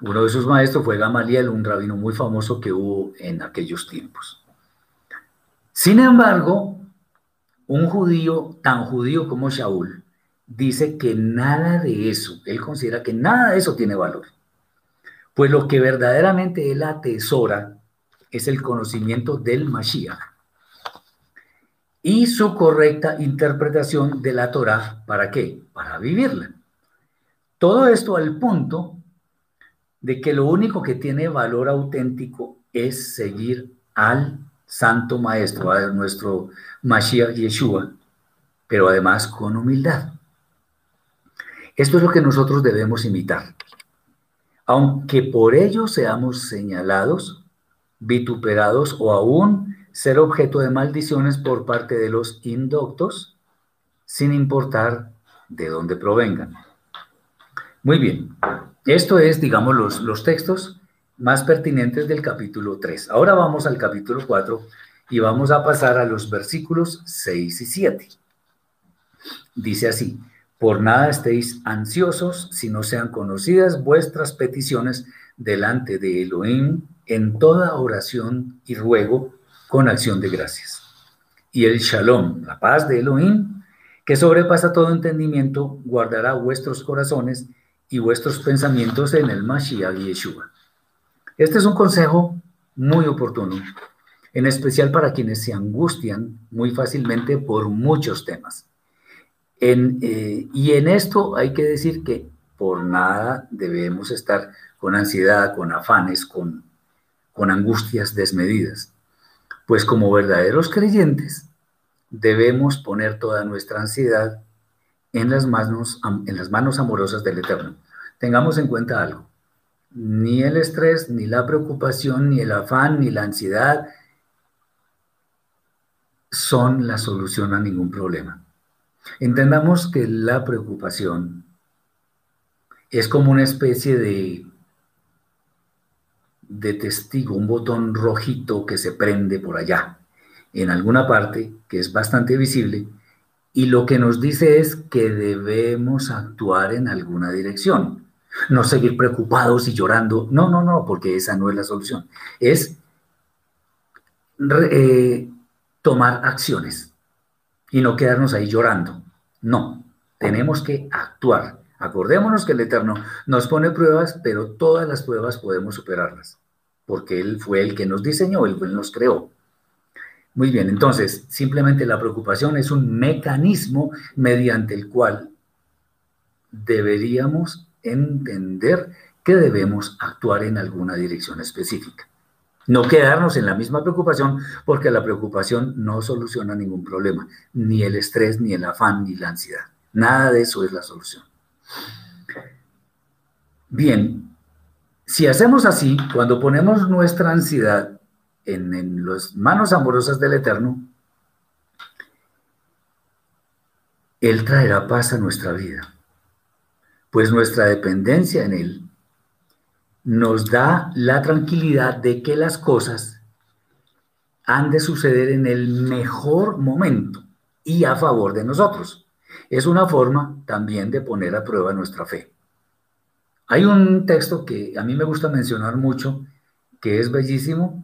uno de sus maestros fue Gamaliel, un rabino muy famoso que hubo en aquellos tiempos. Sin embargo, un judío tan judío como Shaul dice que nada de eso, él considera que nada de eso tiene valor. Pues lo que verdaderamente él atesora es el conocimiento del Mashiach y su correcta interpretación de la Torah. ¿Para qué? Para vivirla. Todo esto al punto de que lo único que tiene valor auténtico es seguir al Santo Maestro, a nuestro Mashiach Yeshua, pero además con humildad. Esto es lo que nosotros debemos imitar. Aunque por ello seamos señalados, vituperados o aún ser objeto de maldiciones por parte de los indoctos, sin importar de dónde provengan. Muy bien, esto es, digamos, los, los textos más pertinentes del capítulo 3. Ahora vamos al capítulo 4 y vamos a pasar a los versículos 6 y 7. Dice así, por nada estéis ansiosos si no sean conocidas vuestras peticiones delante de Elohim en toda oración y ruego con acción de gracias. Y el shalom, la paz de Elohim, que sobrepasa todo entendimiento, guardará vuestros corazones y vuestros pensamientos en el Mashiach Yeshua. Este es un consejo muy oportuno, en especial para quienes se angustian muy fácilmente por muchos temas. Eh, y en esto hay que decir que por nada debemos estar con ansiedad, con afanes, con, con angustias desmedidas. Pues como verdaderos creyentes debemos poner toda nuestra ansiedad en las manos, en las manos amorosas del Eterno. Tengamos en cuenta algo. Ni el estrés, ni la preocupación, ni el afán, ni la ansiedad son la solución a ningún problema. Entendamos que la preocupación es como una especie de, de testigo, un botón rojito que se prende por allá, en alguna parte, que es bastante visible, y lo que nos dice es que debemos actuar en alguna dirección no seguir preocupados y llorando. No, no, no, porque esa no es la solución. Es eh, tomar acciones y no quedarnos ahí llorando. No, tenemos que actuar. Acordémonos que el Eterno nos pone pruebas, pero todas las pruebas podemos superarlas, porque Él fue el que nos diseñó, Él nos creó. Muy bien, entonces, simplemente la preocupación es un mecanismo mediante el cual deberíamos entender que debemos actuar en alguna dirección específica. No quedarnos en la misma preocupación porque la preocupación no soluciona ningún problema, ni el estrés, ni el afán, ni la ansiedad. Nada de eso es la solución. Bien, si hacemos así, cuando ponemos nuestra ansiedad en, las manos amorosas del Eterno, Él traerá paz a nuestra vida pues nuestra dependencia en Él nos da la tranquilidad de que las cosas han de suceder en el mejor momento y a favor de nosotros. Es una forma también de poner a prueba nuestra fe. Hay un texto que a mí me gusta mencionar mucho, que es bellísimo,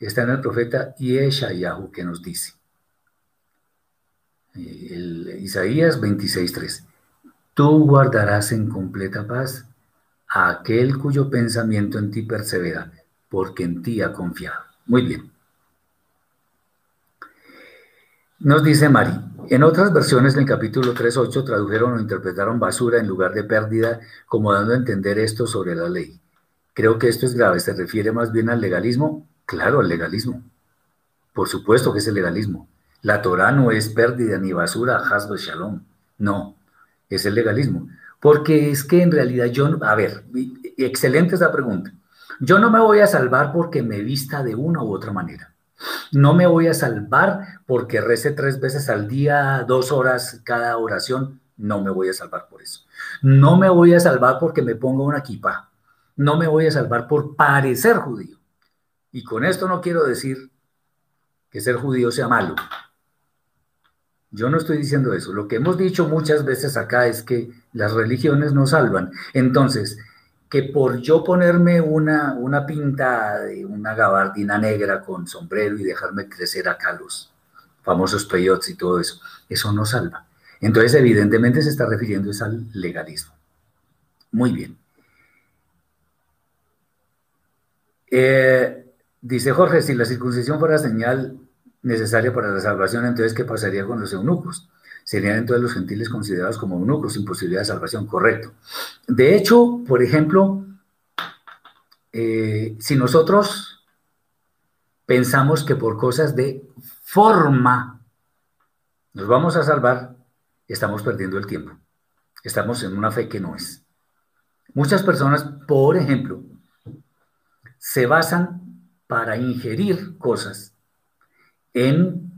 está en el profeta Yeshayahu, que nos dice, el Isaías 26.3. Tú guardarás en completa paz a aquel cuyo pensamiento en ti persevera, porque en ti ha confiado. Muy bien. Nos dice Mari, en otras versiones del capítulo 3.8 tradujeron o interpretaron basura en lugar de pérdida, como dando a entender esto sobre la ley. Creo que esto es grave. ¿Se refiere más bien al legalismo? Claro, al legalismo. Por supuesto que es el legalismo. La Torah no es pérdida ni basura, hasbo shalom. No, es el legalismo. Porque es que en realidad yo, a ver, excelente esa pregunta. Yo no me voy a salvar porque me vista de una u otra manera. No me voy a salvar porque rece tres veces al día, dos horas cada oración. No me voy a salvar por eso. No me voy a salvar porque me ponga una equipa. No me voy a salvar por parecer judío. Y con esto no quiero decir que ser judío sea malo. Yo no estoy diciendo eso. Lo que hemos dicho muchas veces acá es que las religiones no salvan. Entonces, que por yo ponerme una, una pinta de una gabardina negra con sombrero y dejarme crecer acá los famosos peyotes y todo eso, eso no salva. Entonces, evidentemente se está refiriendo al legalismo. Muy bien. Eh, dice Jorge, si la circuncisión fuera señal necesaria para la salvación, entonces, ¿qué pasaría con los eunucos? Serían entonces los gentiles considerados como eunucos sin posibilidad de salvación, correcto. De hecho, por ejemplo, eh, si nosotros pensamos que por cosas de forma nos vamos a salvar, estamos perdiendo el tiempo. Estamos en una fe que no es. Muchas personas, por ejemplo, se basan para ingerir cosas en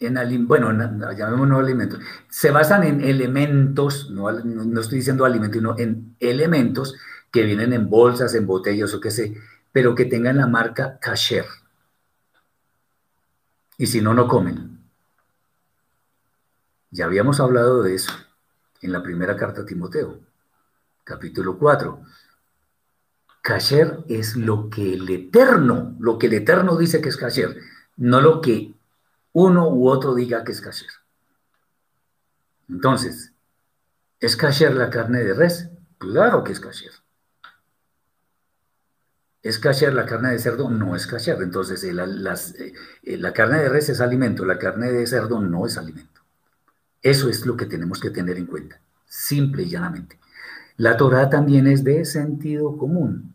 en bueno, llamémoslo alimentos, se basan en elementos, no, no estoy diciendo alimentos, sino en elementos que vienen en bolsas, en botellas o qué sé, pero que tengan la marca kasher. Y si no, no comen. Ya habíamos hablado de eso en la primera carta a Timoteo, capítulo 4. Kasher es lo que el Eterno, lo que el Eterno dice que es kasher, no lo que uno u otro diga que es kasher. Entonces, ¿es kasher la carne de res? Claro que es kasher. ¿Es kasher la carne de cerdo? No es kasher. Entonces, eh, eh, la carne de res es alimento, la carne de cerdo no es alimento. Eso es lo que tenemos que tener en cuenta, simple y llanamente. La Torah también es de sentido común.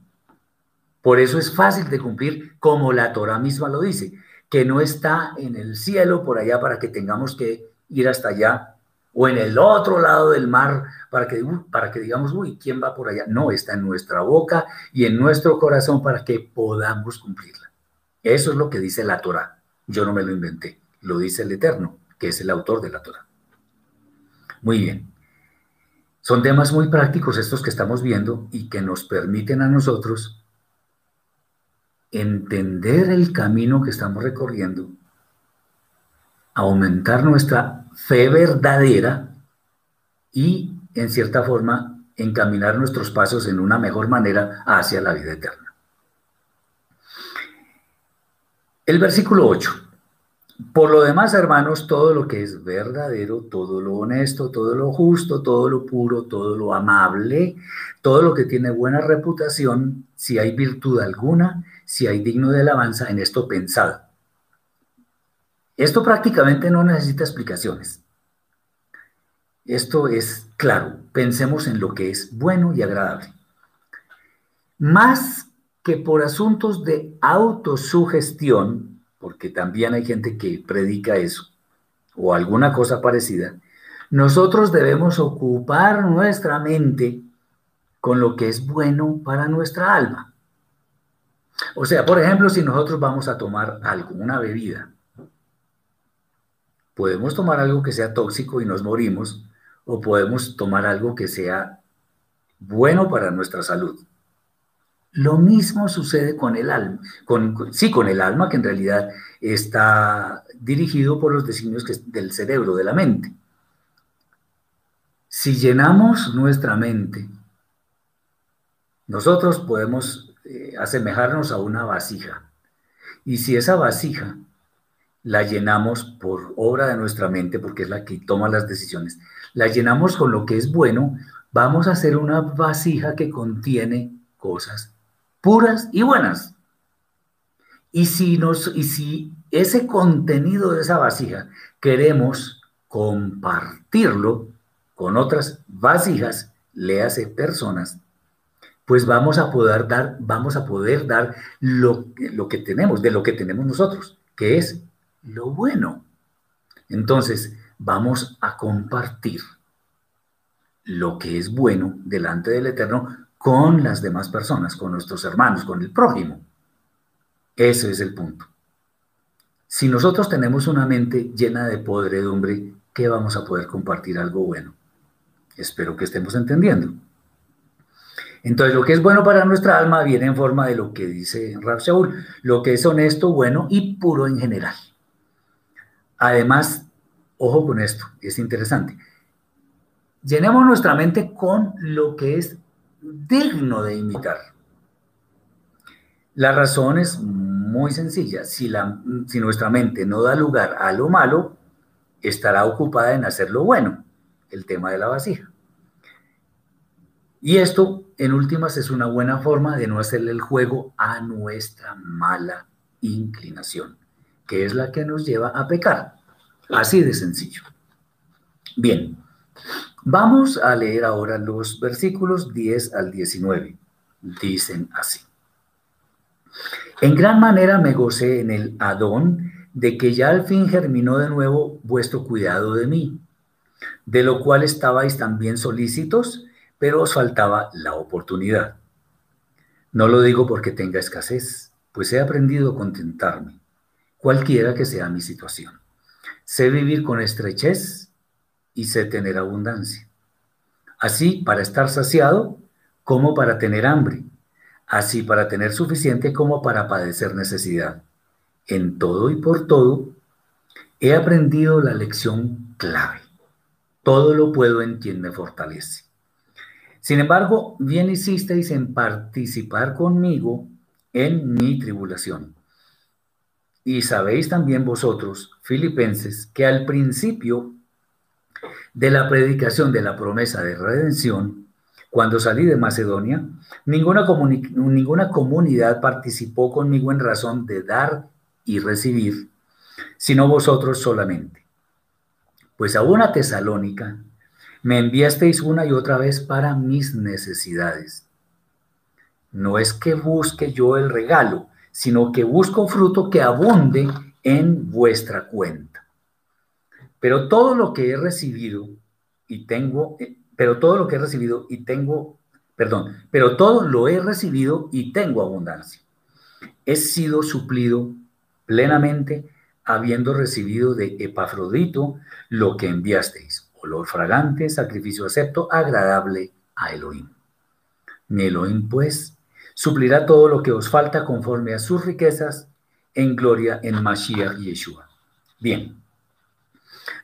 Por eso es fácil de cumplir como la Torah misma lo dice que no está en el cielo por allá para que tengamos que ir hasta allá, o en el otro lado del mar para que, para que digamos, uy, ¿quién va por allá? No, está en nuestra boca y en nuestro corazón para que podamos cumplirla. Eso es lo que dice la Torah. Yo no me lo inventé, lo dice el Eterno, que es el autor de la Torah. Muy bien. Son temas muy prácticos estos que estamos viendo y que nos permiten a nosotros entender el camino que estamos recorriendo, aumentar nuestra fe verdadera y, en cierta forma, encaminar nuestros pasos en una mejor manera hacia la vida eterna. El versículo 8. Por lo demás, hermanos, todo lo que es verdadero, todo lo honesto, todo lo justo, todo lo puro, todo lo amable, todo lo que tiene buena reputación, si hay virtud alguna, si hay digno de alabanza, en esto pensado. Esto prácticamente no necesita explicaciones. Esto es claro, pensemos en lo que es bueno y agradable. Más que por asuntos de autosugestión, porque también hay gente que predica eso, o alguna cosa parecida, nosotros debemos ocupar nuestra mente con lo que es bueno para nuestra alma. O sea, por ejemplo, si nosotros vamos a tomar algo, una bebida, podemos tomar algo que sea tóxico y nos morimos, o podemos tomar algo que sea bueno para nuestra salud. Lo mismo sucede con el alma, con, sí, con el alma que en realidad está dirigido por los designios del cerebro, de la mente. Si llenamos nuestra mente, nosotros podemos eh, asemejarnos a una vasija. Y si esa vasija la llenamos por obra de nuestra mente, porque es la que toma las decisiones, la llenamos con lo que es bueno, vamos a hacer una vasija que contiene cosas puras y buenas. Y si, nos, y si ese contenido de esa vasija queremos compartirlo con otras vasijas, le hace personas, pues vamos a poder dar, vamos a poder dar lo, lo que tenemos, de lo que tenemos nosotros, que es lo bueno. Entonces, vamos a compartir lo que es bueno delante del Eterno con las demás personas, con nuestros hermanos, con el prójimo. Ese es el punto. Si nosotros tenemos una mente llena de podredumbre, ¿qué vamos a poder compartir algo bueno? Espero que estemos entendiendo. Entonces, lo que es bueno para nuestra alma viene en forma de lo que dice Rab Shaul, lo que es honesto, bueno y puro en general. Además, ojo con esto, es interesante. Llenemos nuestra mente con lo que es digno de imitar. La razón es muy sencilla. Si, si nuestra mente no da lugar a lo malo, estará ocupada en hacer lo bueno, el tema de la vasija. Y esto, en últimas, es una buena forma de no hacerle el juego a nuestra mala inclinación, que es la que nos lleva a pecar. Así de sencillo. Bien, vamos a leer ahora los versículos 10 al 19. Dicen así. En gran manera me gocé en el Adón de que ya al fin germinó de nuevo vuestro cuidado de mí, de lo cual estabais también solícitos, pero os faltaba la oportunidad. No lo digo porque tenga escasez, pues he aprendido a contentarme, cualquiera que sea mi situación. Sé vivir con estrechez y sé tener abundancia. Así para estar saciado como para tener hambre, así para tener suficiente como para padecer necesidad. En todo y por todo, he aprendido la lección clave. Todo lo puedo en quien me fortalece. Sin embargo, bien hicisteis en participar conmigo en mi tribulación. Y sabéis también vosotros, filipenses, que al principio de la predicación de la promesa de redención, cuando salí de Macedonia, ninguna, comunidad participó conmigo en razón de dar y recibir, sino vosotros solamente. Pues a una tesalónica me enviasteis una y otra vez para mis necesidades. No es que busque yo el regalo, sino que busco fruto que abunde en vuestra cuenta. Pero todo lo que he recibido y tengo, eh, pero todo lo que he recibido y tengo, perdón, pero todo lo he recibido y tengo abundancia. He sido suplido plenamente habiendo recibido de Epafrodito lo que enviasteis olor fragante, sacrificio acepto, agradable a Elohim. Mi Elohim, pues, suplirá todo lo que os falta conforme a sus riquezas en gloria en Mashiach Yeshua. Bien,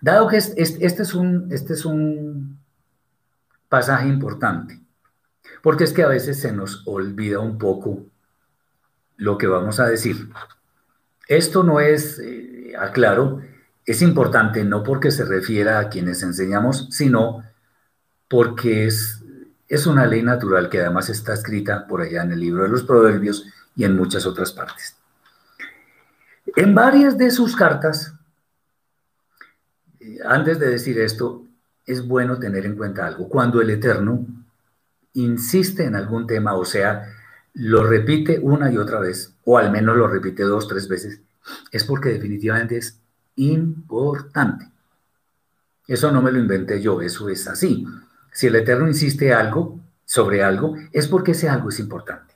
dado que este, es un, este es un pasaje importante, porque es que a veces se nos olvida un poco lo que vamos a decir. Esto no es, eh, aclaro, es importante no porque se refiera a quienes enseñamos, sino porque es, es una ley natural que además está escrita por allá en el libro de los Proverbios y en muchas otras partes. En varias de sus cartas, eh, antes de decir esto, es bueno tener en cuenta algo. Cuando el Eterno insiste en algún tema, o sea, lo repite una y otra vez, o al menos lo repite dos, tres veces, es porque definitivamente es importante. Eso no me lo inventé yo, eso es así. Si el Eterno insiste algo sobre algo, es porque ese algo es importante.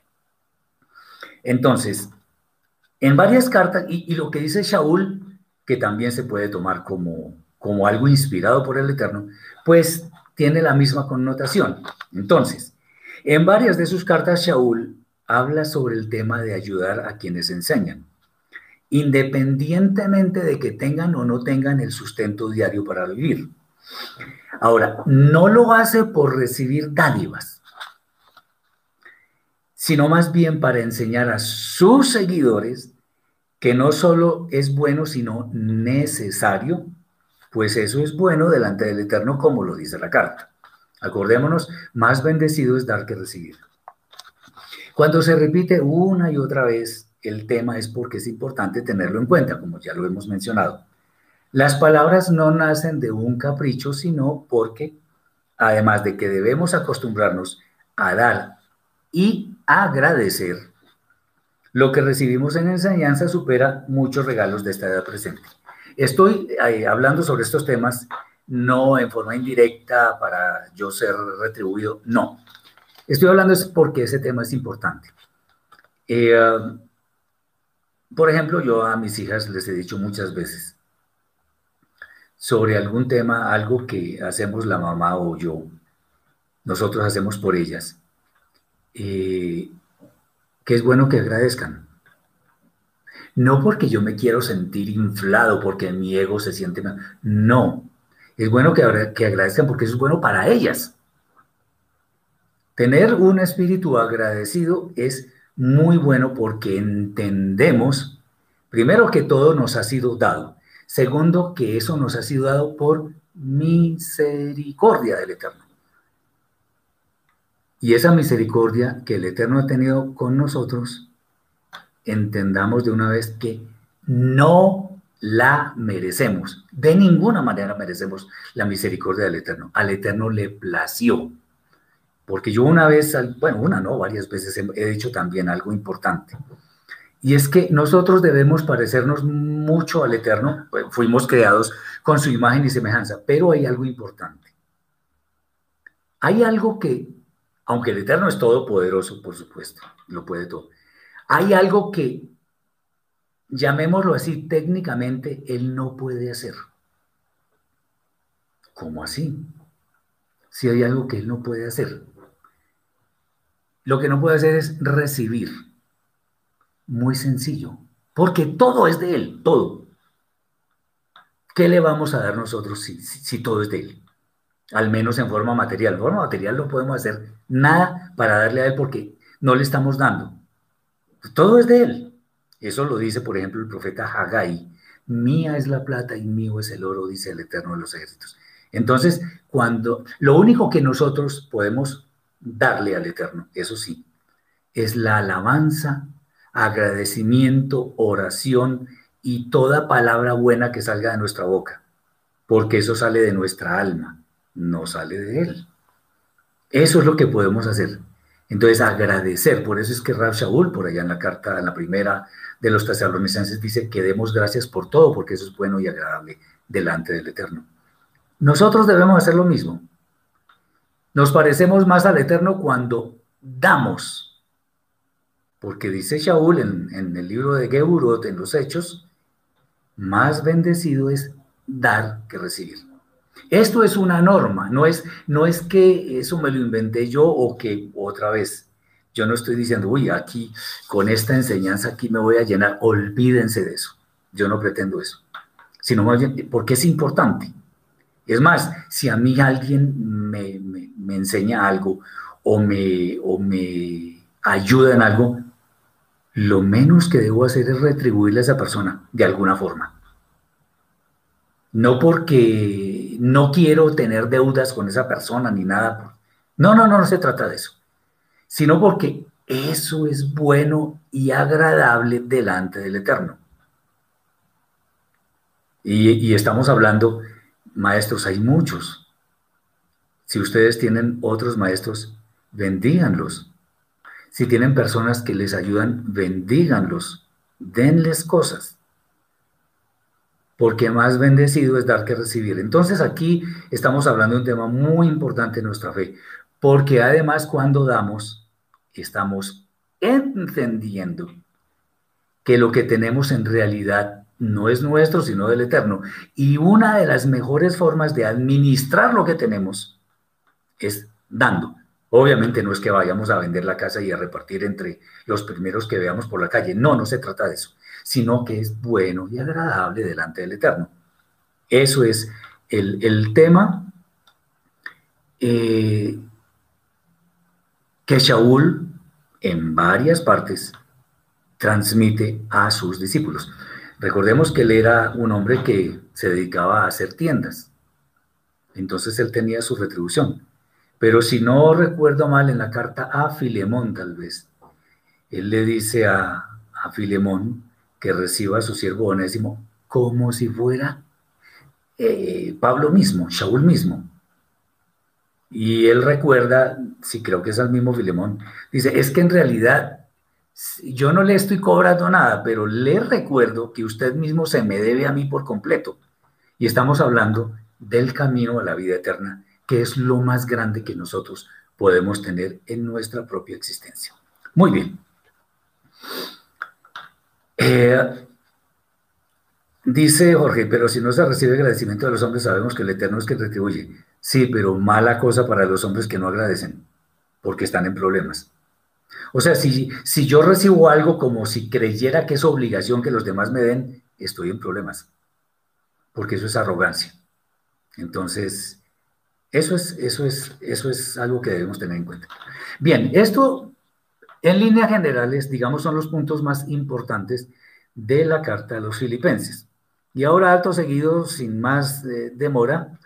Entonces, en varias cartas, y, lo que dice Shaul, que también se puede tomar como, como algo inspirado por el Eterno, pues tiene la misma connotación. Entonces, en varias de sus cartas, Shaul habla sobre el tema de ayudar a quienes enseñan independientemente de que tengan o no tengan el sustento diario para vivir. Ahora, no lo hace por recibir dádivas, sino más bien para enseñar a sus seguidores que no solo es bueno, sino necesario, pues eso es bueno delante del Eterno, como lo dice la carta. Acordémonos, más bendecido es dar que recibir. Cuando se repite una y otra vez el tema es porque es importante tenerlo en cuenta, como ya lo hemos mencionado. Las palabras no nacen de un capricho, sino porque, además de que debemos acostumbrarnos a dar y agradecer, lo que recibimos en enseñanza supera muchos regalos de esta edad presente. Estoy eh, hablando sobre estos temas no en forma indirecta para yo ser retribuido, no. Estoy hablando es porque ese tema es importante. Eh, por ejemplo, yo a mis hijas les he dicho muchas veces sobre algún tema, algo que hacemos la mamá o yo, nosotros hacemos por ellas, eh, que es bueno que agradezcan. No porque yo me quiero sentir inflado, porque mi ego se siente mal. No. Es bueno que, que agradezcan porque eso es bueno para ellas. Tener un espíritu agradecido es muy bueno porque entendemos, primero, que todo nos ha sido dado. Segundo, que eso nos ha sido dado por misericordia del Eterno. Y esa misericordia que el Eterno ha tenido con nosotros, entendamos de una vez que no la merecemos. De ninguna manera merecemos la misericordia del Eterno. Al Eterno le plació. Porque yo una vez, bueno, una no, varias veces he dicho también algo importante. Y es que nosotros debemos parecernos mucho al Eterno. Fuimos creados con su imagen y semejanza, pero hay algo importante. Hay algo que aunque el Eterno es todopoderoso, por supuesto, lo puede todo. Hay algo que, llamémoslo así, técnicamente, Él no puede hacer. ¿Cómo así? Si hay algo que Él no puede hacer. Lo que no puede hacer es recibir. Muy sencillo. Porque todo es de Él, todo. ¿Qué le vamos a dar nosotros si, si todo es de Él? al menos en forma material. En forma material no podemos hacer nada para darle a Él porque no le estamos dando. Todo es de Él. Eso lo dice, por ejemplo, el profeta Haggai. Mía es la plata y mío es el oro, dice el Eterno de los ejércitos. Entonces, cuando lo único que nosotros podemos darle al Eterno, eso sí, es la alabanza, agradecimiento, oración y toda palabra buena que salga de nuestra boca, porque eso sale de nuestra alma no sale de él. Eso es lo que podemos hacer. Entonces, agradecer. Por eso es que Rab Shaul, por allá en la carta, en la primera de los tesalonicenses, dice que demos gracias por todo, porque eso es bueno y agradable delante del Eterno. Nosotros debemos hacer lo mismo. Nos parecemos más al Eterno cuando damos. Porque dice Shaul en, el libro de Geburot, en los Hechos, más bendecido es dar que recibir. Esto es una norma, no es, no es que eso me lo inventé yo o que otra vez, yo no estoy diciendo, uy, aquí con esta enseñanza aquí me voy a llenar, olvídense de eso, yo no pretendo eso, sino más bien porque es importante. Es más, si a mí alguien me, me, enseña algo o me, o me ayuda en algo, lo menos que debo hacer es retribuirle a esa persona de alguna forma. No porque no quiero tener deudas con esa persona ni nada. No, no, no, no se trata de eso, sino porque eso es bueno y agradable delante del Eterno. Y, y, estamos hablando, maestros, hay muchos. Si ustedes tienen otros maestros, bendíganlos. Si tienen personas que les ayudan, bendíganlos. Denles cosas porque más bendecido es dar que recibir. Entonces aquí estamos hablando de un tema muy importante en nuestra fe, porque además cuando damos, estamos entendiendo que lo que tenemos en realidad no es nuestro, sino del Eterno. Y una de las mejores formas de administrar lo que tenemos es dando. Obviamente no es que vayamos a vender la casa y a repartir entre los primeros que veamos por la calle. No, no se trata de eso sino que es bueno y agradable delante del Eterno. Eso es el, tema eh, que Shaul en varias partes transmite a sus discípulos. Recordemos que él era un hombre que se dedicaba a hacer tiendas. Entonces él tenía su retribución. Pero si no recuerdo mal, en la carta a Filemón tal vez, él le dice a, Filemón que reciba a su siervo Onésimo como si fuera eh, Pablo mismo, Shaul mismo. Y él recuerda, si creo que es al mismo Filemón, dice, es que en realidad yo no le estoy cobrando nada, pero le recuerdo que usted mismo se me debe a mí por completo. Y estamos hablando del camino a la vida eterna, que es lo más grande que nosotros podemos tener en nuestra propia existencia. Muy bien. Eh, dice Jorge, pero si no se recibe agradecimiento de los hombres, sabemos que el Eterno es quien retribuye. Sí, pero mala cosa para los hombres que no agradecen, porque están en problemas. O sea, si, si yo recibo algo como si creyera que es obligación que los demás me den, estoy en problemas, porque eso es arrogancia. Entonces, eso es, eso es, eso es algo que debemos tener en cuenta. Bien, esto en líneas generales, digamos, son los puntos más importantes de la carta a los filipenses. Y ahora, alto seguido, sin más eh, demora,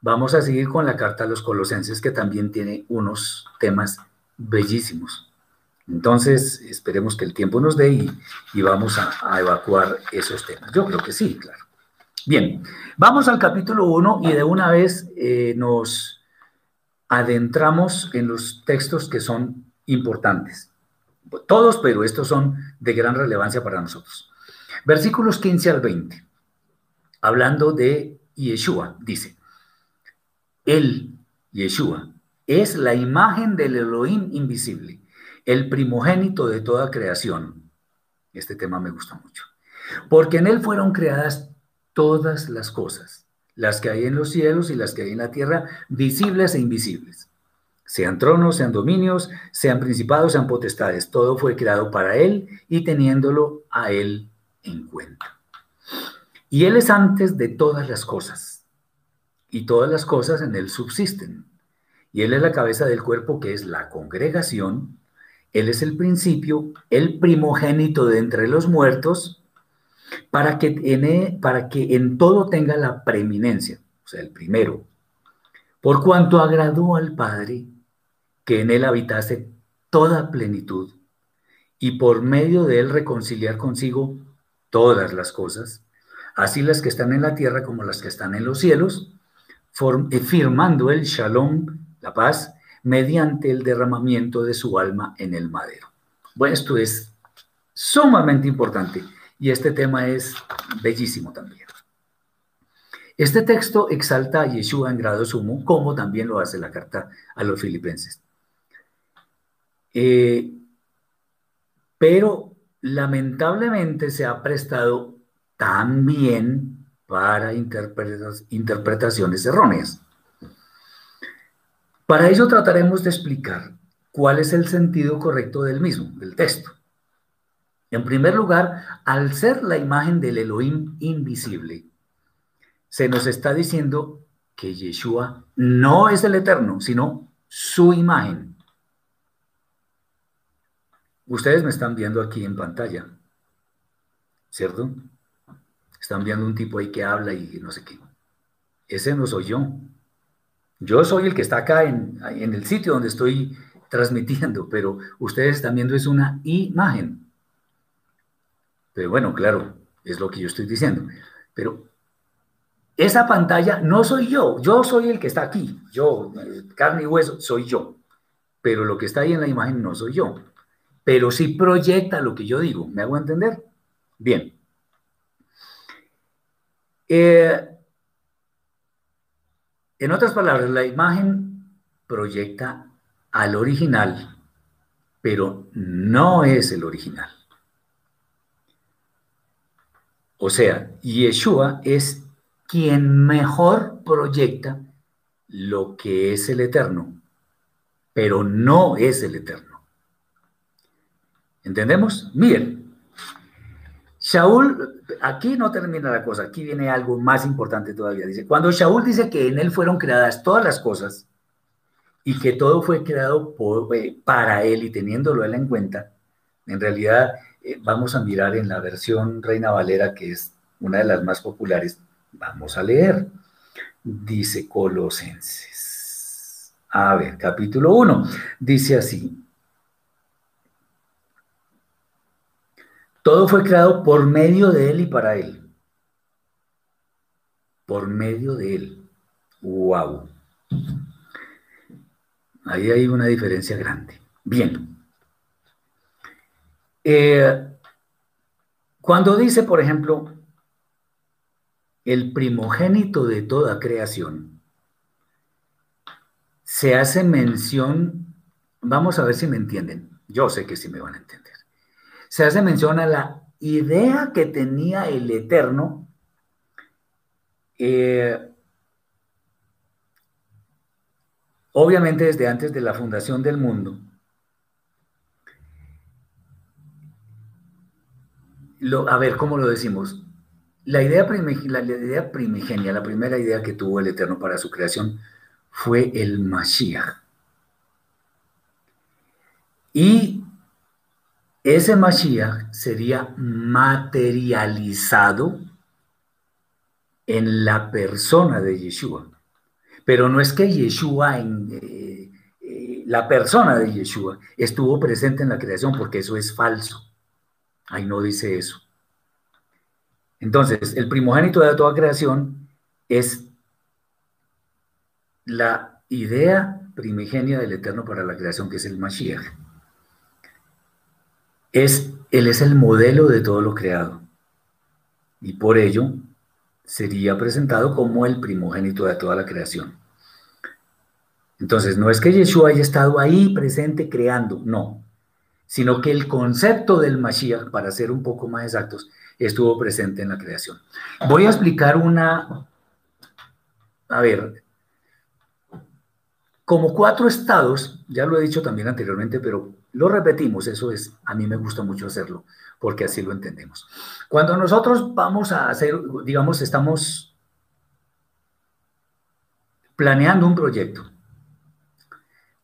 vamos a seguir con la carta a los colosenses, que también tiene unos temas bellísimos. Entonces, esperemos que el tiempo nos dé y, vamos a, evacuar esos temas. Yo creo que sí, claro. Bien, vamos al capítulo 1 y de una vez eh, nos adentramos en los textos que son importantes. Todos, pero estos son de gran relevancia para nosotros. Versículos 15 al 20, hablando de Yeshua, dice, Él, Yeshua, es la imagen del Elohim invisible el primogénito de toda creación. Este tema me gusta mucho. Porque en él fueron creadas todas las cosas, las que hay en los cielos y las que hay en la tierra, visibles e invisibles. Sean tronos, sean dominios, sean principados, sean potestades. Todo fue creado para él y teniéndolo a él en cuenta. Y él es antes de todas las cosas. Y todas las cosas en él subsisten. Y él es la cabeza del cuerpo que es la congregación él es el principio, el primogénito de entre los muertos, para que, en, e, para que en todo tenga la preeminencia, o sea, el primero. Por cuanto agradó al Padre que en él habitase toda plenitud, y por medio de él reconciliar consigo todas las cosas, así las que están en la tierra como las que están en los cielos, eh, firmando el shalom, la paz, mediante el derramamiento de su alma en el madero. Bueno, esto es sumamente importante y este tema es bellísimo también. Este texto exalta a Yeshua en grado sumo, como también lo hace la carta a los filipenses. Eh, pero lamentablemente se ha prestado también para interpretaciones erróneas. Para ello trataremos de explicar cuál es el sentido correcto del mismo, del texto. En primer lugar, al ser la imagen del Elohim invisible, se nos está diciendo que Yeshua no es el Eterno, sino su imagen. Ustedes me están viendo aquí en pantalla, ¿cierto? Están viendo un tipo ahí que habla y no sé qué. Ese no soy yo. Yo soy el que está acá en, el sitio donde estoy transmitiendo, pero ustedes están viendo es una imagen. Pero bueno, claro, es lo que yo estoy diciendo. Pero esa pantalla no soy yo, yo soy el que está aquí, yo, carne y hueso, soy yo. Pero lo que está ahí en la imagen no soy yo. Pero sí proyecta lo que yo digo. ¿Me hago entender? Bien. Eh, en otras palabras, la imagen proyecta al original, pero no es el original. O sea, Yeshua es quien mejor proyecta lo que es el eterno, pero no es el eterno. ¿Entendemos? Miren, Shaul aquí no termina la cosa, aquí viene algo más importante todavía. Dice, cuando Shaul dice que en él fueron creadas todas las cosas y que todo fue creado eh, para él y teniéndolo él en cuenta, en realidad eh, vamos a mirar en la versión Reina Valera, que es una de las más populares, vamos a leer. Dice Colosenses. A ver, capítulo 1. Dice así, Todo fue creado por medio de Él y para Él. Por medio de Él. ¡Wow! Ahí hay una diferencia grande. Bien. Eh, cuando dice, por ejemplo, el primogénito de toda creación, se hace mención, vamos a ver si me entienden, yo sé que sí me van a entender se hace mención a la idea que tenía el Eterno eh, obviamente desde antes de la fundación del mundo, lo, a ver, ¿cómo lo decimos? La idea, primigenia, la primera idea que tuvo el Eterno para su creación fue el Mashiach. Y ese Mashiach sería materializado en la persona de Yeshua. Pero no es que Yeshua, eh, eh, la persona de Yeshua, estuvo presente en la creación, porque eso es falso. Ahí no dice eso. Entonces, el primogénito de toda creación es la idea primigenia del Eterno para la creación, que es el Mashiach. Es, él es el modelo de todo lo creado. Y por ello sería presentado como el primogénito de toda la creación. Entonces, no es que Yeshua haya estado ahí presente creando, no, sino que el concepto del Mashiach, para ser un poco más exactos, estuvo presente en la creación. Voy a explicar una, a ver, como cuatro estados, ya lo he dicho también anteriormente, pero lo repetimos, eso es, a mí me gusta mucho hacerlo, porque así lo entendemos. Cuando nosotros vamos a hacer, digamos, estamos planeando un proyecto,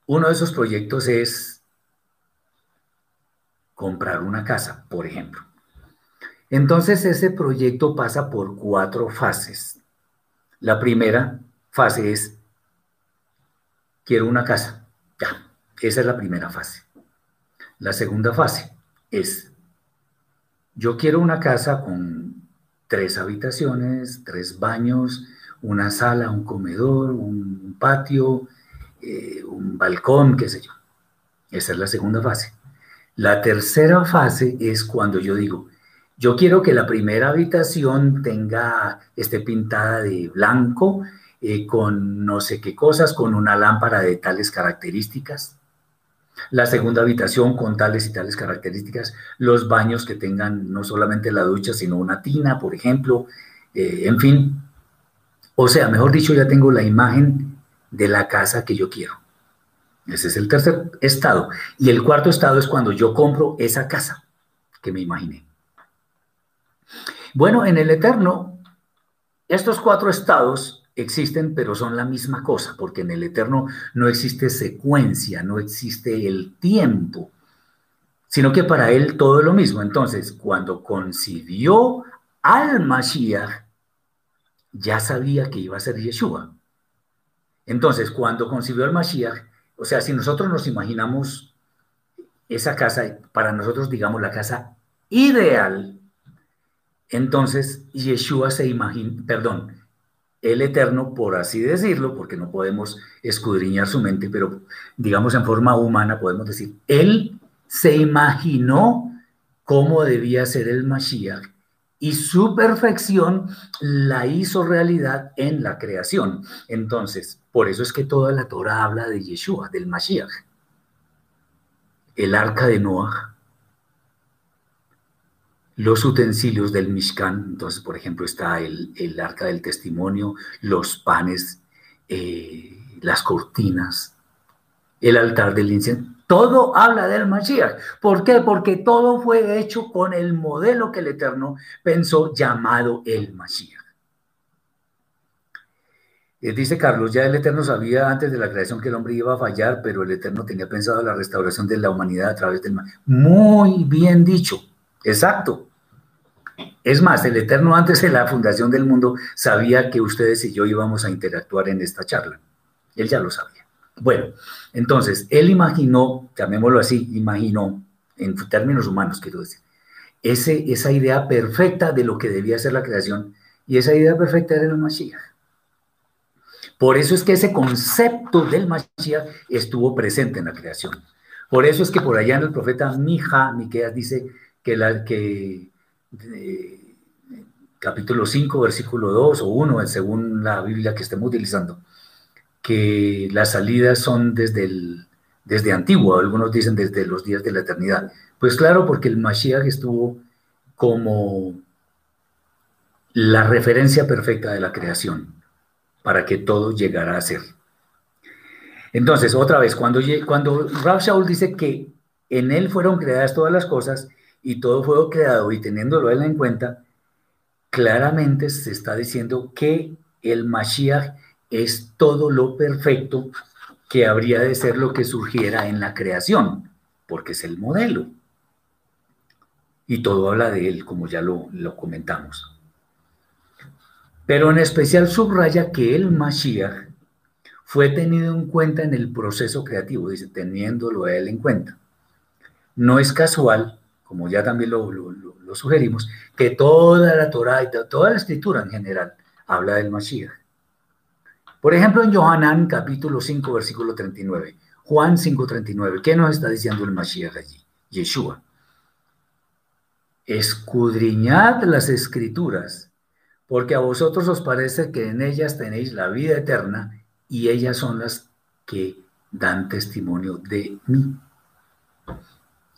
uno de esos proyectos es comprar una casa, por ejemplo. Entonces ese proyecto pasa por cuatro fases. La primera fase es, quiero una casa. Ya, esa es la primera fase. La segunda fase es, yo quiero una casa con tres habitaciones, tres baños, una sala, un comedor, un patio, eh, un balcón, qué sé yo. Esa es la segunda fase. La tercera fase es cuando yo digo, yo quiero que la primera habitación tenga, esté pintada de blanco, eh, con no sé qué cosas, con una lámpara de tales características. La segunda habitación con tales y tales características. Los baños que tengan no solamente la ducha, sino una tina, por ejemplo. Eh, en fin. O sea, mejor dicho, ya tengo la imagen de la casa que yo quiero. Ese es el tercer estado. Y el cuarto estado es cuando yo compro esa casa que me imaginé. Bueno, en el Eterno, estos cuatro estados existen, pero son la misma cosa, porque en el Eterno no existe secuencia, no existe el tiempo, sino que para él todo es lo mismo. Entonces, cuando concibió al Mashiach, ya sabía que iba a ser Yeshua. Entonces, cuando concibió al Mashiach, o sea, si nosotros nos imaginamos esa casa, para nosotros digamos la casa ideal, entonces, Yeshua se imagina, perdón, el Eterno, por así decirlo, porque no podemos escudriñar su mente, pero digamos en forma humana podemos decir, él se imaginó cómo debía ser el Mashiach y su perfección la hizo realidad en la creación. Entonces, por eso es que toda la Torah habla de Yeshua, del Mashiach. El arca de Noah los utensilios del Mishkan, entonces, por ejemplo, está el, arca del testimonio, los panes, eh, las cortinas, el altar del incienso. Todo habla del Mashiach. ¿Por qué? Porque todo fue hecho con el modelo que el Eterno pensó llamado el Mashiach. Eh, dice Carlos, ya el Eterno sabía antes de la creación que el hombre iba a fallar, pero el Eterno tenía pensado la restauración de la humanidad a través del Mashiach. Muy bien dicho. Exacto. Es más, el Eterno antes de la fundación del mundo sabía que ustedes y yo íbamos a interactuar en esta charla. Él ya lo sabía. Bueno, entonces, él imaginó, llamémoslo así, imaginó, en términos humanos quiero decir, ese, esa idea perfecta de lo que debía ser la creación, y esa idea perfecta era el Mashiach. Por eso es que ese concepto del Mashiach estuvo presente en la creación. Por eso es que por allá en el profeta Mija, Miqueas dice que, la, que capítulo 5, versículo 2 o 1, según la Biblia que estemos utilizando, que las salidas son desde, el, desde antiguo, algunos dicen desde los días de la eternidad. Pues claro, porque el Mashiach estuvo como la referencia perfecta de la creación para que todo llegara a ser. Entonces, otra vez, cuando, cuando Rav Shaul dice que en él fueron creadas todas las cosas, y todo fue creado y teniéndolo él en cuenta, claramente se está diciendo que el Mashiach es todo lo perfecto que habría de ser lo que surgiera en la creación, porque es el modelo. Y todo habla de él, como ya lo, lo comentamos. Pero en especial subraya que el Mashiach fue tenido en cuenta en el proceso creativo, dice, teniéndolo él en cuenta. No es casual, como ya también lo, lo sugerimos, que toda la Torah y toda la escritura en general habla del Mashiach. Por ejemplo, en Johanán capítulo 5, versículo 39, Juan 5, 39, ¿qué nos está diciendo el Mashiach allí? Yeshua. Escudriñad las escrituras, porque a vosotros os parece que en ellas tenéis la vida eterna y ellas son las que dan testimonio de mí.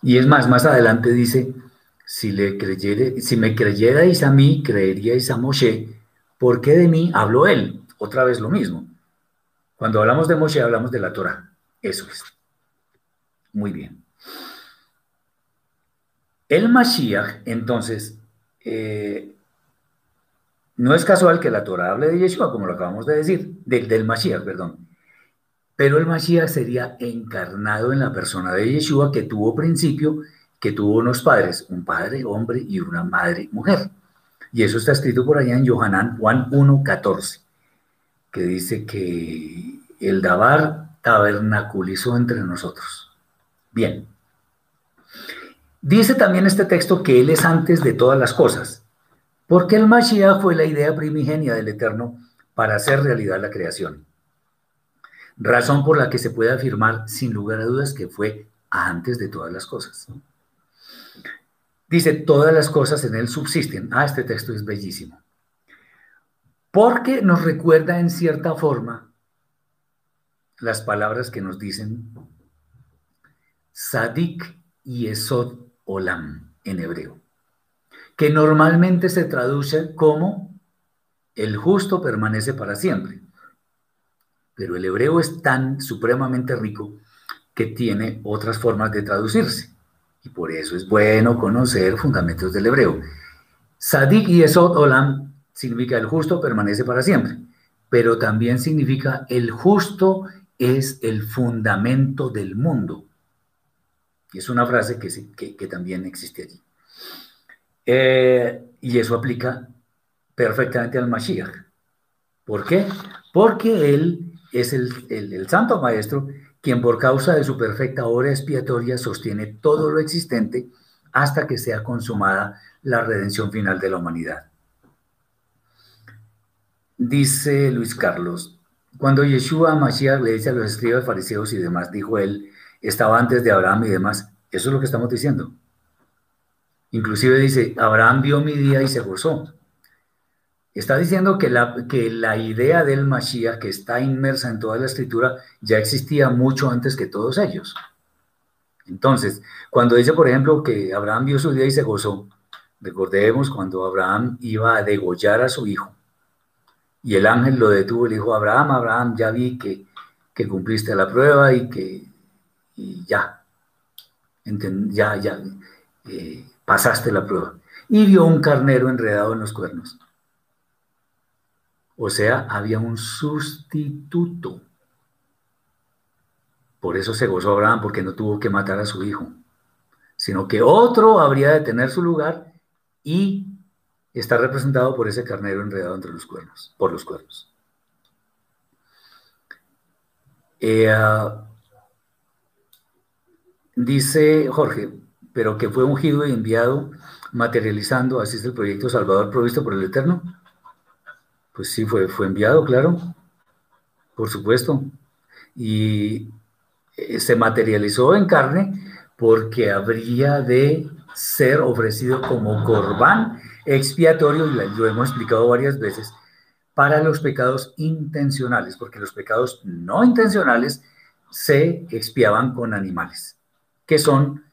Y es más, más adelante dice, si, le creyere, si me creyerais a mí, creeríais a Moshe, porque de mí habló él. Otra vez lo mismo. Cuando hablamos de Moshe, hablamos de la Torah. Eso es. Muy bien. El Mashiach, entonces, eh, no es casual que la Torah hable de Yeshua, como lo acabamos de decir, del, del Mashiach, perdón. Pero el Mashiach sería encarnado en la persona de Yeshua que tuvo principio, que tuvo unos padres, un padre hombre y una madre mujer. Y eso está escrito por allá en Johanán Juan 1.14, que dice que el Dabar tabernaculizó entre nosotros. Bien. Dice también este texto que Él es antes de todas las cosas, porque el Mashiach fue la idea primigenia del Eterno para hacer realidad la creación. Razón por la que se puede afirmar sin lugar a dudas que fue antes de todas las cosas. Dice, todas las cosas en él subsisten. Ah, este texto es bellísimo. Porque nos recuerda en cierta forma las palabras que nos dicen Sadik y Esod Olam en hebreo, que normalmente se traduce como el justo permanece para siempre. Pero el hebreo es tan supremamente rico que tiene otras formas de traducirse. Y por eso es bueno conocer fundamentos del hebreo. Sadik y Olam significa el justo permanece para siempre, pero también significa el justo es el fundamento del mundo. Y es una frase que, que, también existe allí. Eh, y eso aplica perfectamente al Mashiach. ¿Por qué? Porque él es el, el santo maestro quien por causa de su perfecta obra expiatoria sostiene todo lo existente hasta que sea consumada la redención final de la humanidad. Dice Luis Carlos, cuando Yeshua Mashiach le dice a los escribas, fariseos y demás, dijo él, estaba antes de Abraham y demás, eso es lo que estamos diciendo. Inclusive dice, Abraham vio mi día y se gozó. Está diciendo que la, que la idea del Mashiach, que está inmersa en toda la escritura, ya existía mucho antes que todos ellos. Entonces, cuando dice, por ejemplo, que Abraham vio su día y se gozó, recordemos cuando Abraham iba a degollar a su hijo, y el ángel lo detuvo y le dijo, Abraham, Abraham, ya vi que, cumpliste la prueba y que ya, ya, ya, eh, pasaste la prueba. Y vio un carnero enredado en los cuernos. O sea, había un sustituto. Por eso se gozó Abraham, porque no tuvo que matar a su hijo, sino que otro habría de tener su lugar y está representado por ese carnero enredado entre los cuernos, por los cuernos. Eh, ah, dice Jorge, pero que fue ungido y enviado, materializando, así es el proyecto Salvador provisto por el Eterno. Pues sí, fue, fue enviado, claro, por supuesto. Y eh, se materializó en carne porque habría de ser ofrecido como corbán expiatorio, y lo hemos explicado varias veces, para los pecados intencionales, porque los pecados no intencionales se expiaban con animales, que son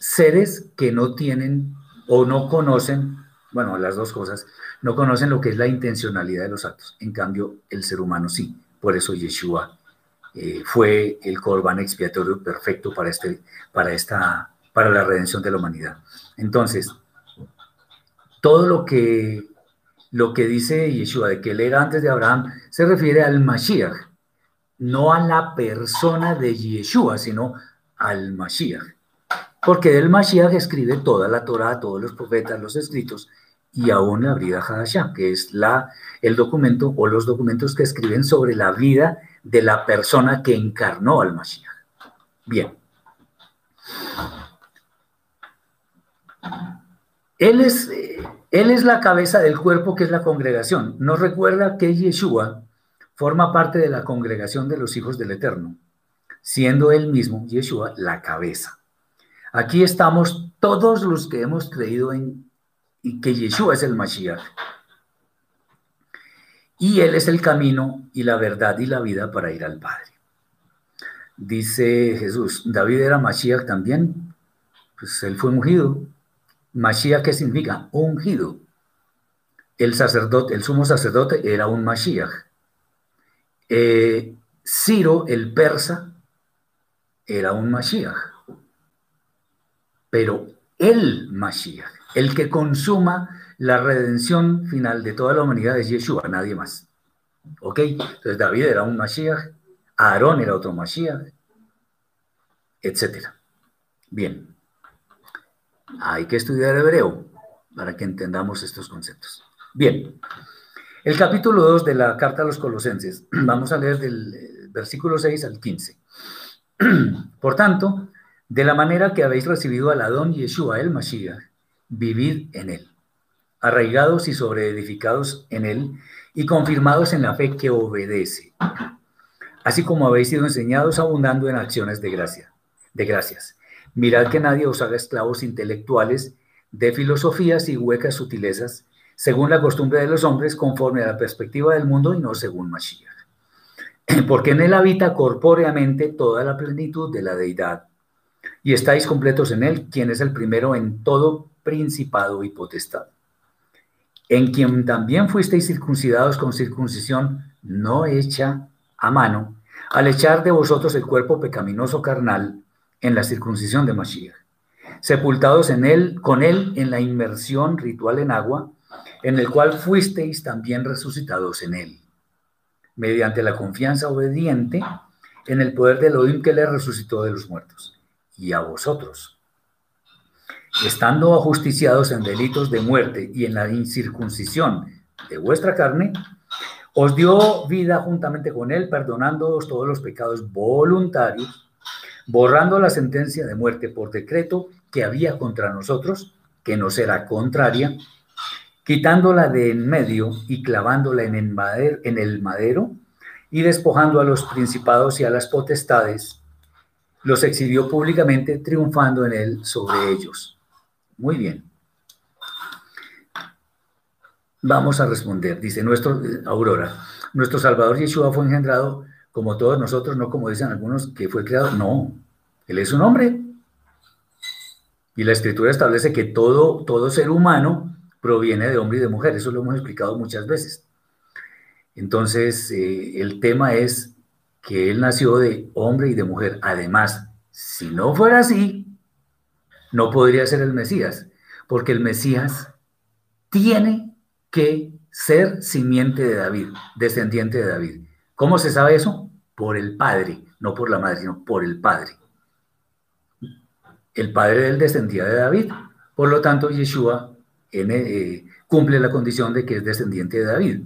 seres que no tienen o no conocen, bueno, las dos cosas, no conocen lo que es la intencionalidad de los actos. En cambio, el ser humano sí. Por eso Yeshua eh, fue el corbán expiatorio perfecto para, este, para, esta, para la redención de la humanidad. Entonces, todo lo que, lo que dice Yeshua de que él era antes de Abraham se refiere al Mashiach, no a la persona de Yeshua, sino al Mashiach. Porque del Mashiach escribe toda la Torah, todos los profetas, los escritos, y aún la Brida Hadashah, que es la, el documento o los documentos que escriben sobre la vida de la persona que encarnó al Mashiach. Bien. Él es, él es la cabeza del cuerpo que es la congregación. Nos recuerda que Yeshua forma parte de la congregación de los hijos del Eterno, siendo él mismo, Yeshua, la cabeza. Aquí estamos todos los que hemos creído en que Yeshua es el Mashiach. Y él es el camino y la verdad y la vida para ir al Padre. Dice Jesús, David era Mashiach también, pues él fue ungido. Mashiach, ¿qué significa? Ungido. El sacerdote, el sumo sacerdote era un Mashiach. Eh, Ciro, el persa, era un Mashiach. Pero el Mashiach, el que consuma la redención final de toda la humanidad es Yeshua, nadie más. ¿Ok? Entonces David era un Mashiach, Aarón era otro Mashiach, etc. Bien. Hay que estudiar hebreo para que entendamos estos conceptos. Bien. El capítulo 2 de la carta a los colosenses, (clears throat) vamos a leer del eh, versículo 6 al 15. (clears throat) Por tanto, de la manera que habéis recibido al Adón Yeshua, el Mashiach, vivid en él, arraigados y sobreedificados en él y confirmados en la fe que obedece, así como habéis sido enseñados abundando en acciones de gracia, de gracias. Mirad que nadie os haga esclavos intelectuales de filosofías y huecas sutilezas, según la costumbre de los hombres, conforme a la perspectiva del mundo y no según Mashiach. (clears throat) Porque en él habita corpóreamente toda la plenitud de la deidad, y estáis completos en él, quien es el primero en todo principado y potestad, en quien también fuisteis circuncidados con circuncisión no hecha a mano, al echar de vosotros el cuerpo pecaminoso carnal en la circuncisión de Mashiach, sepultados en él, con él en la inmersión ritual en agua, en el cual fuisteis también resucitados en él, mediante la confianza obediente en el poder del Elohim que le resucitó de los muertos, y a vosotros. Estando ajusticiados en delitos de muerte y en la incircuncisión de vuestra carne, os dio vida juntamente con él, perdonándoos todos los pecados voluntarios, borrando la sentencia de muerte por decreto que había contra nosotros, que nos era contraria, quitándola de en medio y clavándola en el, madero, en el madero, y despojando a los principados y a las potestades, los exhibió públicamente, triunfando en él sobre ellos muy bien. Vamos a responder. Dice nuestro Aurora, nuestro Salvador Yeshua fue engendrado como todos nosotros, no como dicen algunos que fue creado. No, él es un hombre. Y la escritura establece que todo, todo ser humano proviene de hombre y de mujer. Eso lo hemos explicado muchas veces. Entonces, eh, el tema es que él nació de hombre y de mujer. Además, si no fuera así, no podría ser el Mesías, porque el Mesías tiene que ser simiente de David, descendiente de David. ¿Cómo se sabe eso? Por el Padre, no por la Madre, sino por el Padre. El Padre de él descendía de David, por lo tanto Yeshua eh, cumple la condición de que es descendiente de David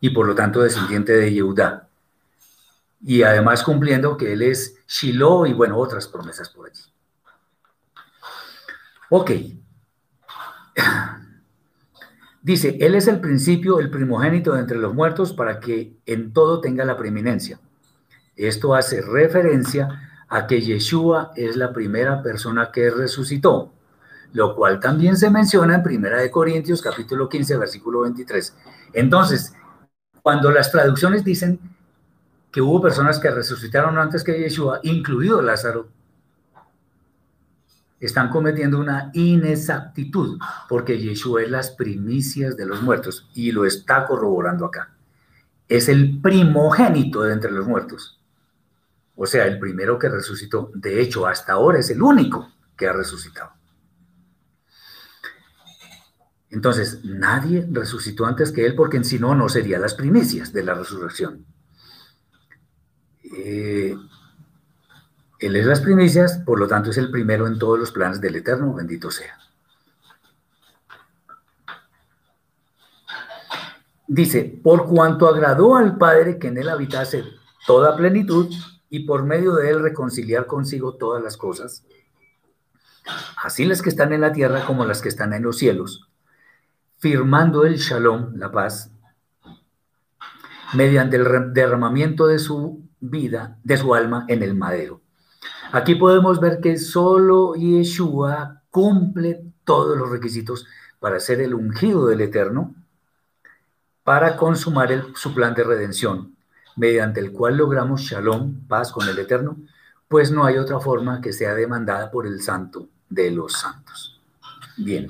y por lo tanto descendiente de Yehudá. Y además cumpliendo que él es Shiloh y bueno, otras promesas por allí. Ok. (clears throat) Dice, Él es el principio, el primogénito de entre los muertos para que en todo tenga la preeminencia. Esto hace referencia a que Yeshua es la primera persona que resucitó, lo cual también se menciona en Primera de Corintios capítulo 15 versículo 23. Entonces, cuando las traducciones dicen que hubo personas que resucitaron antes que Yeshua, incluido Lázaro, están cometiendo una inexactitud, porque Yeshua es las primicias de los muertos y lo está corroborando acá. Es el primogénito de entre los muertos. O sea, el primero que resucitó. De hecho, hasta ahora es el único que ha resucitado. Entonces, nadie resucitó antes que él porque sí no, no sería las primicias de la resurrección. Eh, él es las primicias, por lo tanto es el primero en todos los planes del Eterno, bendito sea. Dice, por cuanto agradó al Padre que en él habitase toda plenitud y por medio de él reconciliar consigo todas las cosas, así las que están en la tierra como las que están en los cielos, firmando el shalom, la paz, mediante el derramamiento de su vida, de su alma en el madero. Aquí podemos ver que solo Yeshua cumple todos los requisitos para ser el ungido del Eterno, para consumar su plan de redención, mediante el cual logramos shalom, paz con el Eterno, pues no hay otra forma que sea demandada por el Santo de los Santos. Bien.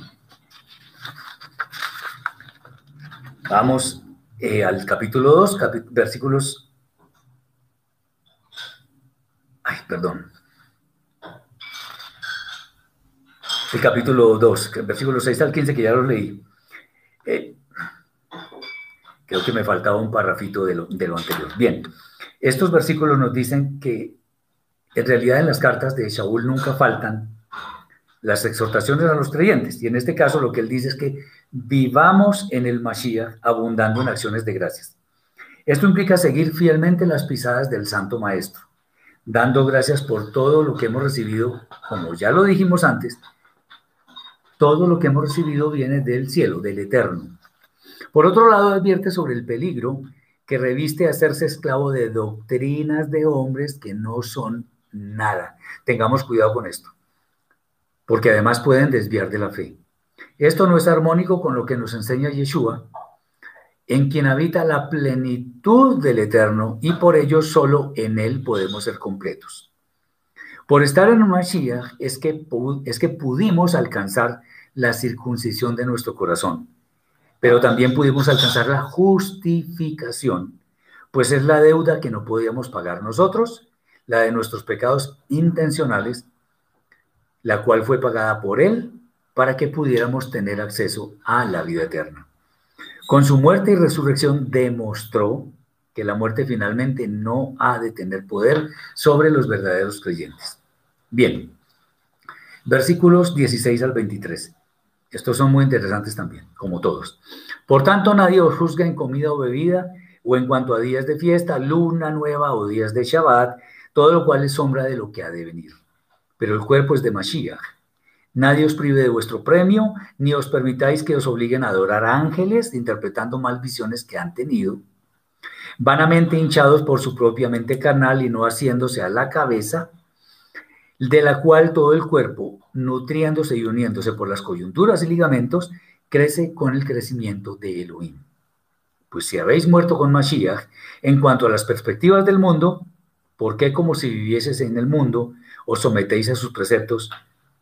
Vamos eh, al capítulo 2, versículos... perdón. El capítulo 2, versículos 6 al 15, que ya lo leí. Eh, Creo que me faltaba un parrafito de lo, anterior. Bien, estos versículos nos dicen que en realidad en las cartas de Shaul nunca faltan las exhortaciones a los creyentes. Y en este caso lo que él dice es que vivamos en el Mashiach abundando en acciones de gracias. Esto implica seguir fielmente las pisadas del Santo Maestro, dando gracias por todo lo que hemos recibido, como ya lo dijimos antes, todo lo que hemos recibido viene del cielo, del Eterno. Por otro lado, advierte sobre el peligro que reviste hacerse esclavo de doctrinas de hombres que no son nada. Tengamos cuidado con esto, porque además pueden desviar de la fe. Esto no es armónico con lo que nos enseña Yeshua, en quien habita la plenitud del Eterno y por ello solo en Él podemos ser completos. Por estar en Mashiach es que, es que pudimos alcanzar la circuncisión de nuestro corazón pero también pudimos alcanzar la justificación, pues es la deuda que no podíamos pagar nosotros, la de nuestros pecados intencionales, la cual fue pagada por Él para que pudiéramos tener acceso a la vida eterna. Con su muerte y resurrección demostró que la muerte finalmente no ha de tener poder sobre los verdaderos creyentes. Bien, versículos 16 al 23. Estos son muy interesantes también, como todos. Por tanto, nadie os juzga en comida o bebida, o en cuanto a días de fiesta, luna nueva o días de Shabbat, todo lo cual es sombra de lo que ha de venir. Pero el cuerpo es de Mashiach. Nadie os prive de vuestro premio, ni os permitáis que os obliguen a adorar ángeles, interpretando mal visiones que han tenido, vanamente hinchados por su propia mente carnal y no haciéndose a la cabeza, de la cual todo el cuerpo, nutriéndose y uniéndose por las coyunturas y ligamentos, crece con el crecimiento de Elohim. Pues si habéis muerto con Mashiach, en cuanto a las perspectivas del mundo, ¿por qué como si vivieses en el mundo os sometéis a sus preceptos?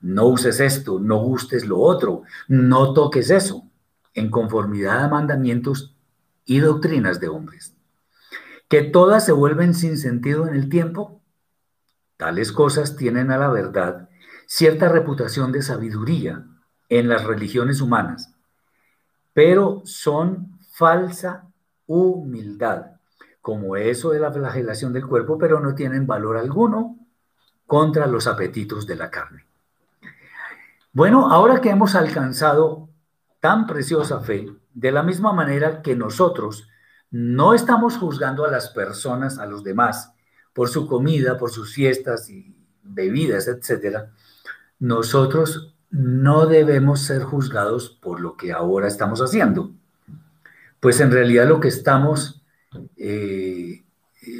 No uses esto, no gustes lo otro, no toques eso, en conformidad a mandamientos y doctrinas de hombres. Que todas se vuelven sin sentido en el tiempo Tales cosas tienen a la verdad cierta reputación de sabiduría en las religiones humanas, pero son falsa humildad, como eso de la flagelación del cuerpo, pero no tienen valor alguno contra los apetitos de la carne. Bueno, ahora que hemos alcanzado tan preciosa fe, de la misma manera que nosotros no estamos juzgando a las personas, a los demás, por su comida, por sus fiestas y bebidas, etcétera, nosotros no debemos ser juzgados por lo que ahora estamos haciendo. Pues en realidad lo que estamos, eh,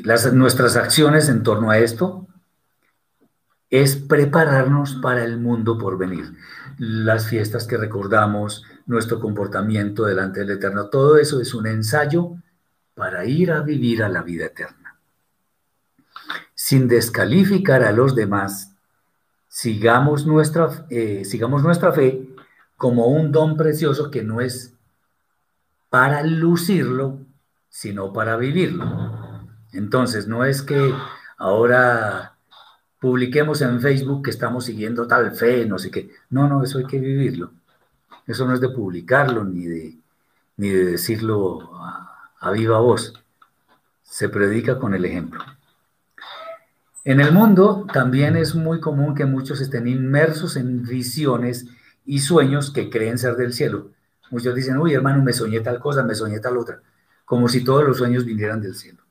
las, nuestras acciones en torno a esto, es prepararnos para el mundo por venir. Las fiestas que recordamos, nuestro comportamiento delante del Eterno, todo eso es un ensayo para ir a vivir a la vida eterna sin descalificar a los demás, sigamos nuestra, eh, sigamos nuestra fe como un don precioso que no es para lucirlo, sino para vivirlo. Entonces, no es que ahora publiquemos en Facebook que estamos siguiendo tal fe, no sé qué. No, no, eso hay que vivirlo. Eso no es de publicarlo ni de, ni de decirlo a viva voz. Se predica con el ejemplo. En el mundo también es muy común que muchos estén inmersos en visiones y sueños que creen ser del cielo. Muchos dicen, uy hermano, me soñé tal cosa, me soñé tal otra, como si todos los sueños vinieran del cielo.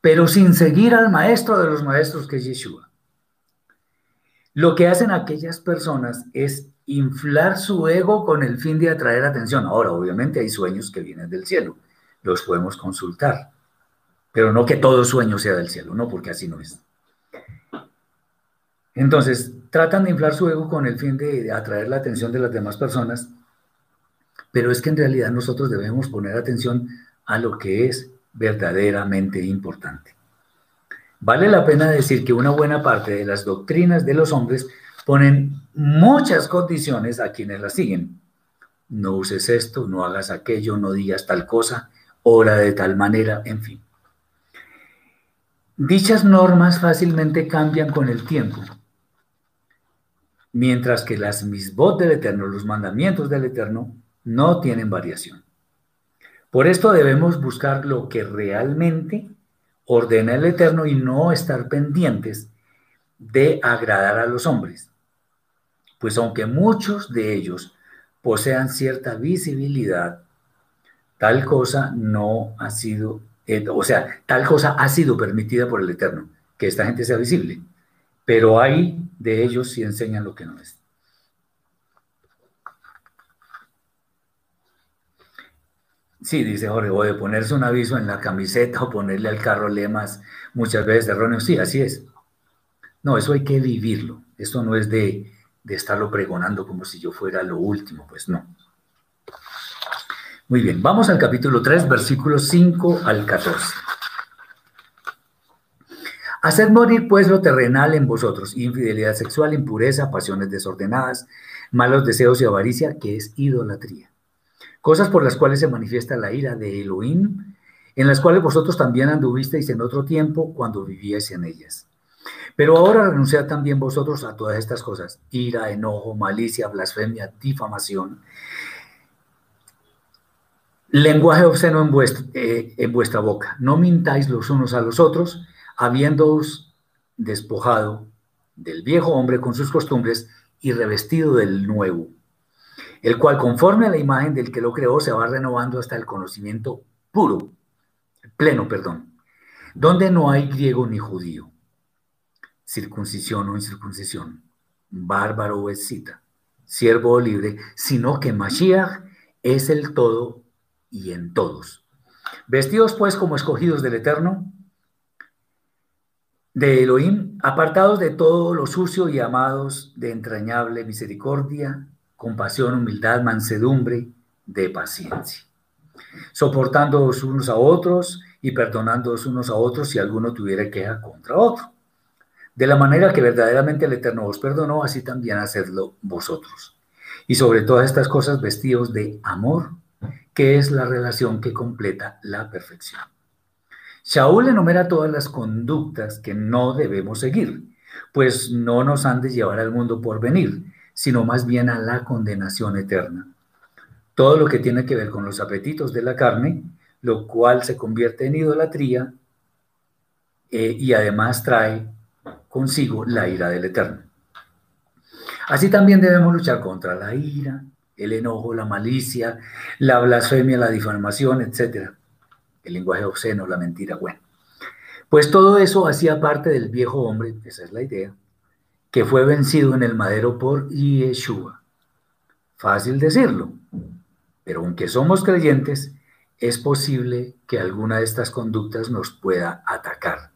Pero sin seguir al maestro de los maestros que es Yeshua. Lo que hacen aquellas personas es inflar su ego con el fin de atraer atención. Ahora, obviamente hay sueños que vienen del cielo, los podemos consultar, pero no que todo sueño sea del cielo, no, porque así no es. Entonces, tratan de inflar su ego con el fin de atraer la atención de las demás personas, pero es que en realidad nosotros debemos poner atención a lo que es verdaderamente importante. Vale la pena decir que una buena parte de las doctrinas de los hombres ponen muchas condiciones a quienes las siguen. No uses esto, no hagas aquello, no digas tal cosa, ora de tal manera, en fin. Dichas normas fácilmente cambian con el tiempo mientras que las misbot del Eterno, los mandamientos del Eterno, no tienen variación. Por esto debemos buscar lo que realmente ordena el Eterno y no estar pendientes de agradar a los hombres. Pues aunque muchos de ellos posean cierta visibilidad, tal cosa no ha sido, eh, o sea, tal cosa ha sido permitida por el Eterno, que esta gente sea visible pero hay de ellos si enseñan lo que no es. Sí, dice Jorge, o de ponerse un aviso en la camiseta o ponerle al carro lemas muchas veces erróneos. Sí, así es. No, eso hay que vivirlo. Esto no es de, de estarlo pregonando como si yo fuera lo último, pues no. Muy bien, vamos al capítulo 3, versículos 5 al 14. Haced morir pues lo terrenal en vosotros, infidelidad sexual, impureza, pasiones desordenadas, malos deseos y avaricia, que es idolatría. Cosas por las cuales se manifiesta la ira de Elohim, en las cuales vosotros también anduvisteis en otro tiempo cuando vivíais en ellas. Pero ahora renunciad también vosotros a todas estas cosas, ira, enojo, malicia, blasfemia, difamación, lenguaje obsceno en vuestra, eh, en vuestra boca. No mintáis los unos a los otros, habiéndoos despojado del viejo hombre con sus costumbres y revestido del nuevo, el cual conforme a la imagen del que lo creó se va renovando hasta el conocimiento puro, pleno, perdón, donde no hay griego ni judío, circuncisión o incircuncisión, bárbaro o escita, siervo o libre, sino que Mashiach es el todo y en todos. Vestidos pues como escogidos del Eterno, de Elohim, apartados de todo lo sucio y amados de entrañable misericordia, compasión, humildad, mansedumbre, de paciencia, soportándoos unos a otros y perdonándoos unos a otros si alguno tuviera queja contra otro. De la manera que verdaderamente el Eterno os perdonó, así también hacedlo vosotros. Y sobre todas estas cosas vestidos de amor, que es la relación que completa la perfección. Shaul enumera todas las conductas que no debemos seguir, pues no nos han de llevar al mundo por venir, sino más bien a la condenación eterna. Todo lo que tiene que ver con los apetitos de la carne, lo cual se convierte en idolatría eh, y además trae consigo la ira del Eterno. Así también debemos luchar contra la ira, el enojo, la malicia, la blasfemia, la difamación, etc el lenguaje obsceno, la mentira, bueno. Pues todo eso hacía parte del viejo hombre, esa es la idea, que fue vencido en el madero por Yeshua. Fácil decirlo, pero aunque somos creyentes, es posible que alguna de estas conductas nos pueda atacar.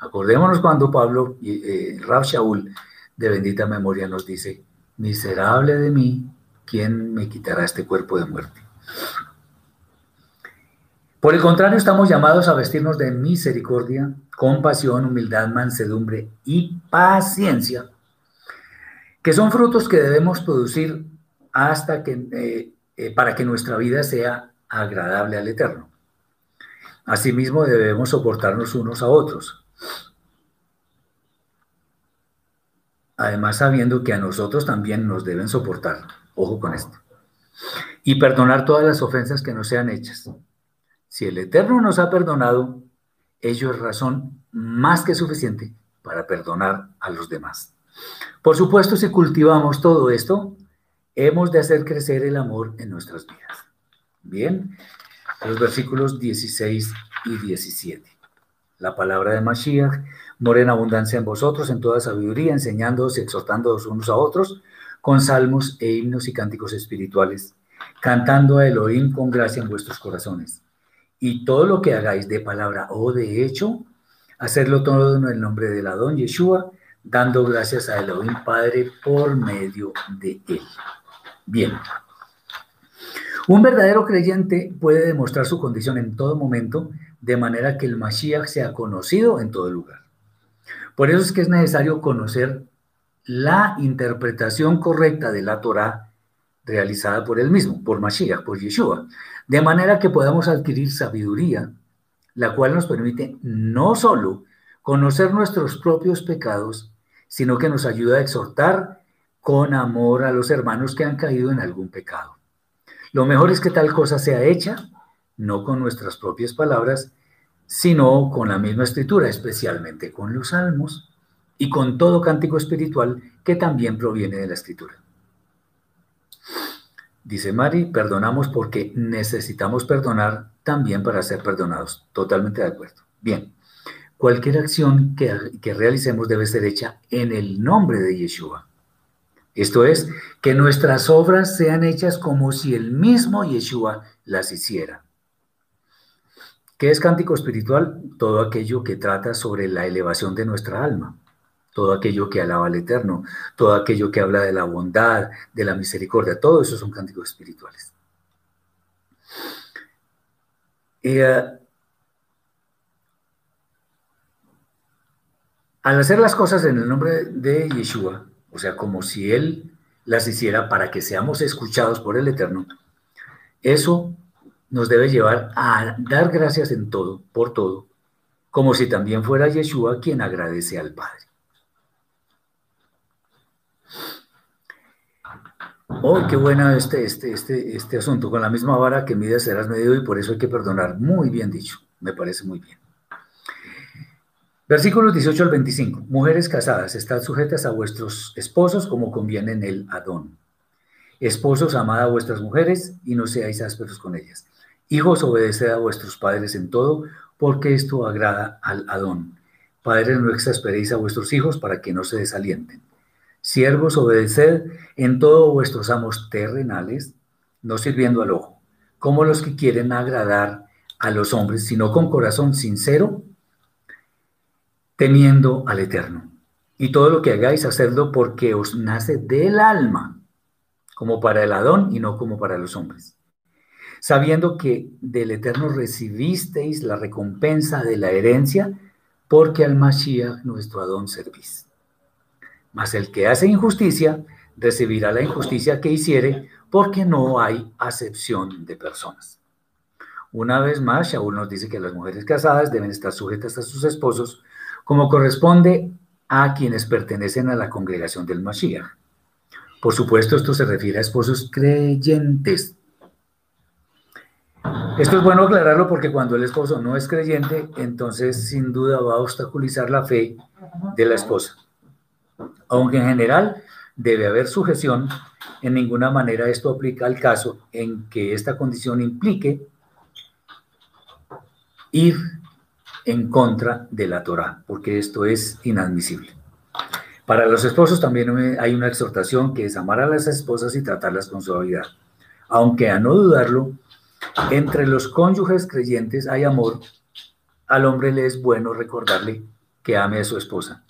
Acordémonos cuando Pablo, eh, Rab Shaul, de bendita memoria, nos dice, miserable de mí, ¿quién me quitará este cuerpo de muerte? Por el contrario, estamos llamados a vestirnos de misericordia, compasión, humildad, mansedumbre y paciencia, que son frutos que debemos producir hasta que, eh, eh, para que nuestra vida sea agradable al Eterno. Asimismo, debemos soportarnos unos a otros. además sabiendo que a nosotros también nos deben soportar. Ojo con esto. Y perdonar todas las ofensas que nos sean hechas. Si el Eterno nos ha perdonado, ello es razón más que suficiente para perdonar a los demás. Por supuesto, si cultivamos todo esto, hemos de hacer crecer el amor en nuestras vidas. Bien, los versículos 16 y 17. La palabra de Mashiach mora en abundancia en vosotros, en toda sabiduría, enseñándoos y exhortándoos unos a otros, con salmos e himnos y cánticos espirituales, cantando a Elohim con gracia en vuestros corazones. Y todo lo que hagáis de palabra o de hecho, hacerlo todo en el nombre del Adón Yeshua, dando gracias a Elohim Padre por medio de él. Bien. Un verdadero creyente puede demostrar su condición en todo momento, de manera que el Mashiach sea conocido en todo lugar. Por eso es que es necesario conocer la interpretación correcta de la Torah realizada por él mismo, por Mashiach, por Yeshua, de manera que podamos adquirir sabiduría, la cual nos permite no solo conocer nuestros propios pecados, sino que nos ayuda a exhortar con amor a los hermanos que han caído en algún pecado. Lo mejor es que tal cosa sea hecha, no con nuestras propias palabras, sino con la misma escritura, especialmente con los salmos y con todo cántico espiritual que también proviene de la escritura. Dice Mari, perdonamos porque necesitamos perdonar también para ser perdonados. Totalmente de acuerdo. Bien, cualquier acción que, que realicemos debe ser hecha en el nombre de Yeshua. Esto es, que nuestras obras sean hechas como si el mismo Yeshua las hiciera. ¿Qué es cántico espiritual? Todo aquello que trata sobre la elevación de nuestra alma, todo aquello que alaba al Eterno, todo aquello que habla de la bondad, de la misericordia, todo eso son cánticos espirituales. Eh, al hacer las cosas en el nombre de Yeshua, o sea, como si Él las hiciera para que seamos escuchados por el Eterno, eso nos debe llevar a dar gracias en todo, por todo, como si también fuera Yeshua quien agradece al Padre. Oh, qué buena este, este, este, este asunto. Con la misma vara que mides serás medido y por eso hay que perdonar. Muy bien dicho, me parece muy bien. Versículos 18 al 25. Mujeres casadas, estad sujetas a vuestros esposos como conviene en el Adón. Esposos, amad a vuestras mujeres y no seáis ásperos con ellas. Hijos, obedeced a vuestros padres en todo, porque esto agrada al Adón. Padres, no exasperéis a vuestros hijos para que no se desalienten. Siervos, obedeced en todo vuestros amos terrenales, no sirviendo al ojo, como los que quieren agradar a los hombres, sino con corazón sincero temiendo al Eterno. Y todo lo que hagáis, hacedlo porque os nace del alma, como para el Adón y no como para los hombres. Sabiendo que del Eterno recibisteis la recompensa de la herencia, porque al Mashiach nuestro Adón servís. Mas el que hace injusticia recibirá la injusticia que hiciere, porque no hay acepción de personas. Una vez más, Shaul nos dice que las mujeres casadas deben estar sujetas a sus esposos como corresponde a quienes pertenecen a la congregación del Mashiach. Por supuesto, esto se refiere a esposos creyentes. Esto es bueno aclararlo porque cuando el esposo no es creyente, entonces sin duda va a obstaculizar la fe de la esposa. Aunque en general debe haber sujeción, en ninguna manera esto aplica al caso en que esta condición implique ir en contra de la Torah, porque esto es inadmisible. Para los esposos también hay una exhortación que es amar a las esposas y tratarlas con suavidad. Aunque a no dudarlo, entre los cónyuges creyentes hay amor, al hombre le es bueno recordarle que ame a su esposa,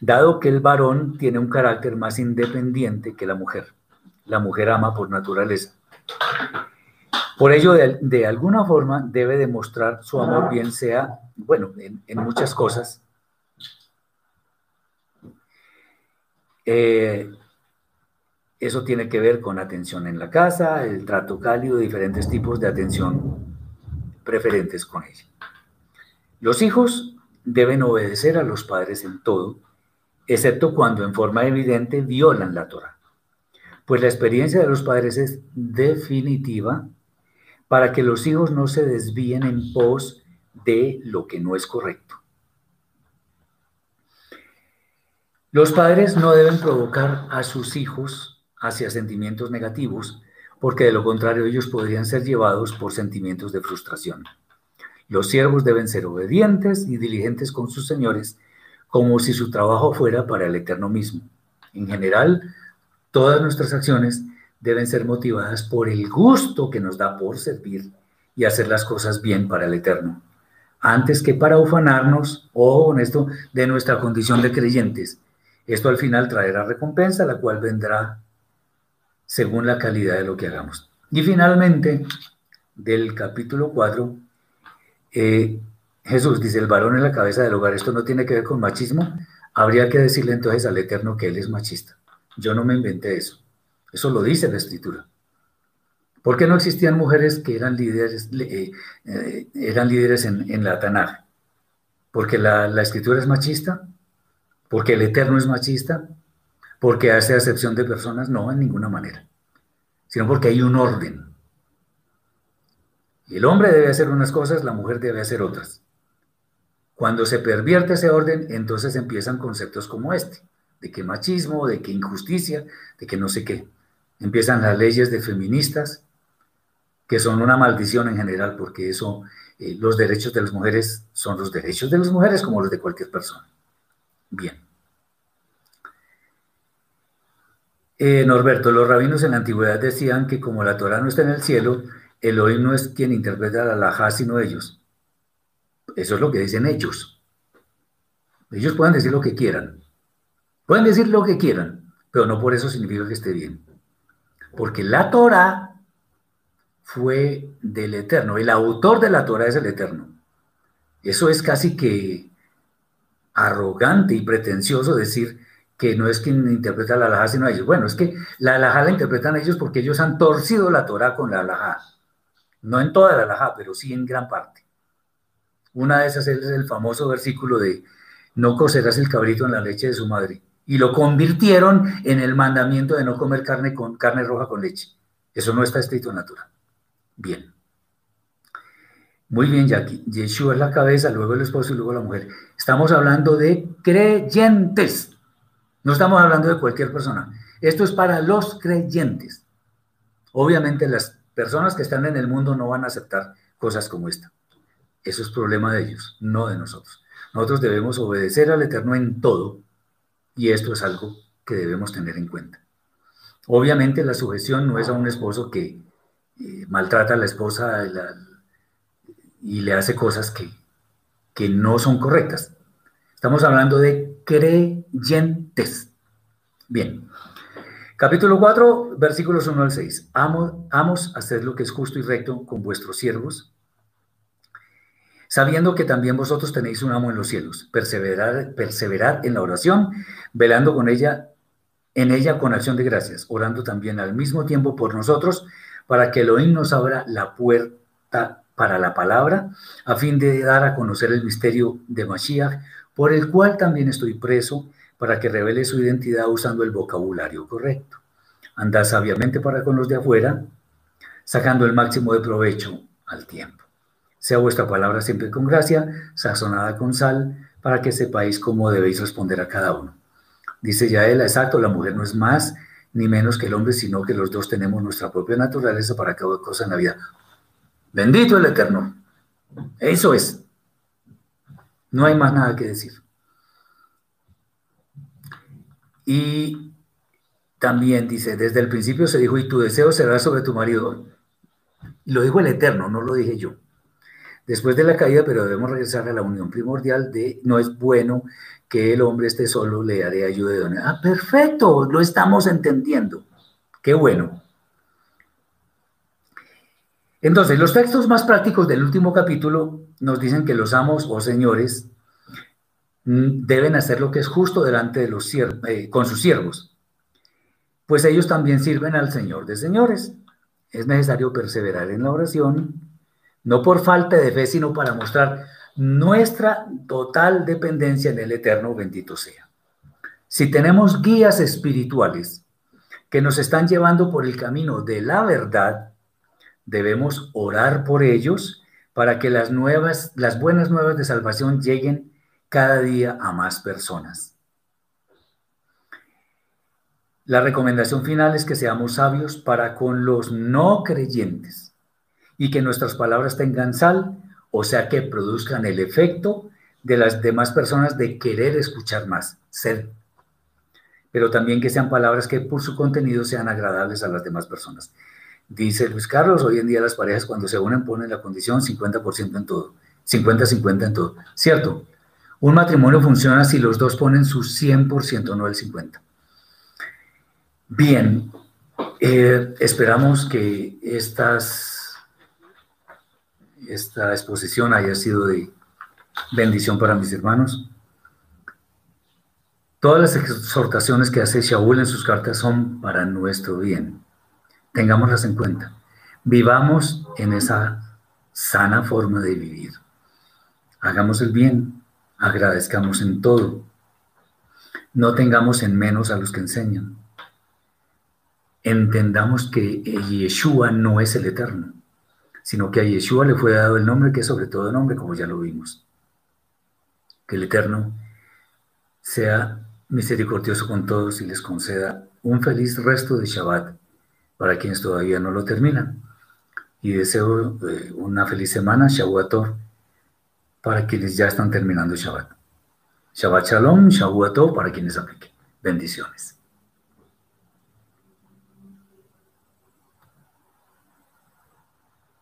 dado que el varón tiene un carácter más independiente que la mujer. La mujer ama por naturaleza. Por ello, de, alguna forma, debe demostrar su amor, bien sea, bueno, en, muchas cosas. Eh, eso tiene que ver con atención en la casa, el trato cálido, diferentes tipos de atención preferentes con ella. Los hijos deben obedecer a los padres en todo, excepto cuando en forma evidente violan la Torah. Pues la experiencia de los padres es definitiva para que los hijos no se desvíen en pos de lo que no es correcto. Los padres no deben provocar a sus hijos hacia sentimientos negativos, porque de lo contrario ellos podrían ser llevados por sentimientos de frustración. Los siervos deben ser obedientes y diligentes con sus señores, como si su trabajo fuera para el eterno mismo. En general, todas nuestras acciones deben ser motivadas por el gusto que nos da por servir y hacer las cosas bien para el eterno, antes que para ufanarnos, o honesto, de nuestra condición de creyentes. Esto al final traerá recompensa, la cual vendrá según la calidad de lo que hagamos. Y finalmente, del capítulo 4, eh, Jesús dice, el varón en la cabeza del hogar, esto no tiene que ver con machismo, habría que decirle entonces al Eterno que Él es machista. Yo no me inventé eso, eso lo dice la Escritura. ¿Por qué no existían mujeres que eran líderes, eh, eh, eran líderes en, la Tanaj? ¿Porque la, la Escritura es machista? ¿Porque el Eterno es machista? ¿Porque hace acepción de personas? No, en ninguna manera, sino porque hay un orden. El hombre debe hacer unas cosas, la mujer debe hacer otras. Cuando se pervierte ese orden, entonces empiezan conceptos como este, de que machismo, de que injusticia, de que no sé qué. Empiezan las leyes de feministas, que son una maldición en general, porque eso, eh, los derechos de las mujeres son los derechos de las mujeres como los de cualquier persona. Bien. Eh, Norberto, los rabinos en la antigüedad decían que como la Torah no está en el cielo, Elohim no es quien interpreta la alajá, sino ellos. Eso es lo que dicen ellos. Ellos pueden decir lo que quieran. Pueden decir lo que quieran, pero no por eso significa que esté bien. Porque la Torah fue del Eterno. El autor de la Torah es el Eterno. Eso es casi que arrogante y pretencioso decir que no es quien interpreta la alajá, sino ellos. Bueno, es que la alajá la interpretan ellos porque ellos han torcido la Torah con la alajá. No en toda la alajá, pero sí en gran parte. Una de esas es el famoso versículo de no cocerás el cabrito en la leche de su madre. Y lo convirtieron en el mandamiento de no comer carne, con, carne roja con leche. Eso no está escrito en la Torah. Bien. Muy bien, Jackie. Yeshua es la cabeza, luego el esposo y luego la mujer. Estamos hablando de creyentes. No estamos hablando de cualquier persona. Esto es para los creyentes. Obviamente las personas que están en el mundo no van a aceptar cosas como esta. Eso es problema de ellos, no de nosotros. Nosotros debemos obedecer al Eterno en todo y esto es algo que debemos tener en cuenta. Obviamente la sujeción no es a un esposo que eh, maltrata a la esposa y le hace cosas que, que no son correctas. Estamos hablando de creyentes. Bien, Capítulo 4, versículos 1 al 6. Amos, hacer lo que es justo y recto con vuestros siervos, sabiendo que también vosotros tenéis un amo en los cielos. Perseverar, perseverar en la oración, velando con ella, en ella con acción de gracias, orando también al mismo tiempo por nosotros, para que Elohim nos abra la puerta para la palabra, a fin de dar a conocer el misterio de Mashiach, por el cual también estoy preso para que revele su identidad usando el vocabulario correcto. Andad sabiamente para con los de afuera, sacando el máximo de provecho al tiempo. Sea vuestra palabra siempre con gracia, sazonada con sal, para que sepáis cómo debéis responder a cada uno. Dice ya él, exacto, la mujer no es más ni menos que el hombre, sino que los dos tenemos nuestra propia naturaleza para cada cosa en la vida. Bendito el Eterno. Eso es. No hay más nada que decir. Y también dice, desde el principio se dijo, y tu deseo será sobre tu marido. lo dijo el Eterno, no lo dije yo. Después de la caída, pero debemos regresar a la unión primordial de, no es bueno que el hombre esté solo, le haré ayuda de donde. Ah, perfecto, lo estamos entendiendo. Qué bueno. Entonces, los textos más prácticos del último capítulo nos dicen que los amos o señores Mm, deben hacer lo que es justo delante de los eh, con sus siervos, pues ellos también sirven al Señor de señores. Es necesario perseverar en la oración, no por falta de fe, sino para mostrar nuestra total dependencia en el Eterno, bendito sea. Si tenemos guías espirituales que nos están llevando por el camino de la verdad, debemos orar por ellos para que las nuevas, las buenas nuevas de salvación lleguen cada día a más personas. La recomendación final es que seamos sabios para con los no creyentes y que nuestras palabras tengan sal, o sea, que produzcan el efecto de las demás personas de querer escuchar más, ser. Pero también que sean palabras que por su contenido sean agradables a las demás personas. Dice Luis Carlos, hoy en día las parejas cuando se unen ponen la condición 50% en todo, 50-50 en todo. Cierto, un matrimonio funciona si los dos ponen su 100%, no el 50%. Bien, eh, esperamos que estas, esta exposición haya sido de bendición para mis hermanos. Todas las exhortaciones que hace Shaul en sus cartas son para nuestro bien. Tengámoslas en cuenta. Vivamos en esa sana forma de vivir. Hagamos el bien, agradezcamos en todo. No tengamos en menos a los que enseñan entendamos que Yeshua no es el eterno, sino que a Yeshua le fue dado el nombre que es sobre todo nombre, como ya lo vimos. Que el eterno sea misericordioso con todos y les conceda un feliz resto de Shabbat para quienes todavía no lo terminan. Y deseo eh, una feliz semana, Shavuator, para quienes ya están terminando Shabbat. Shabbat Shalom, Shavuator para quienes apliquen. Bendiciones.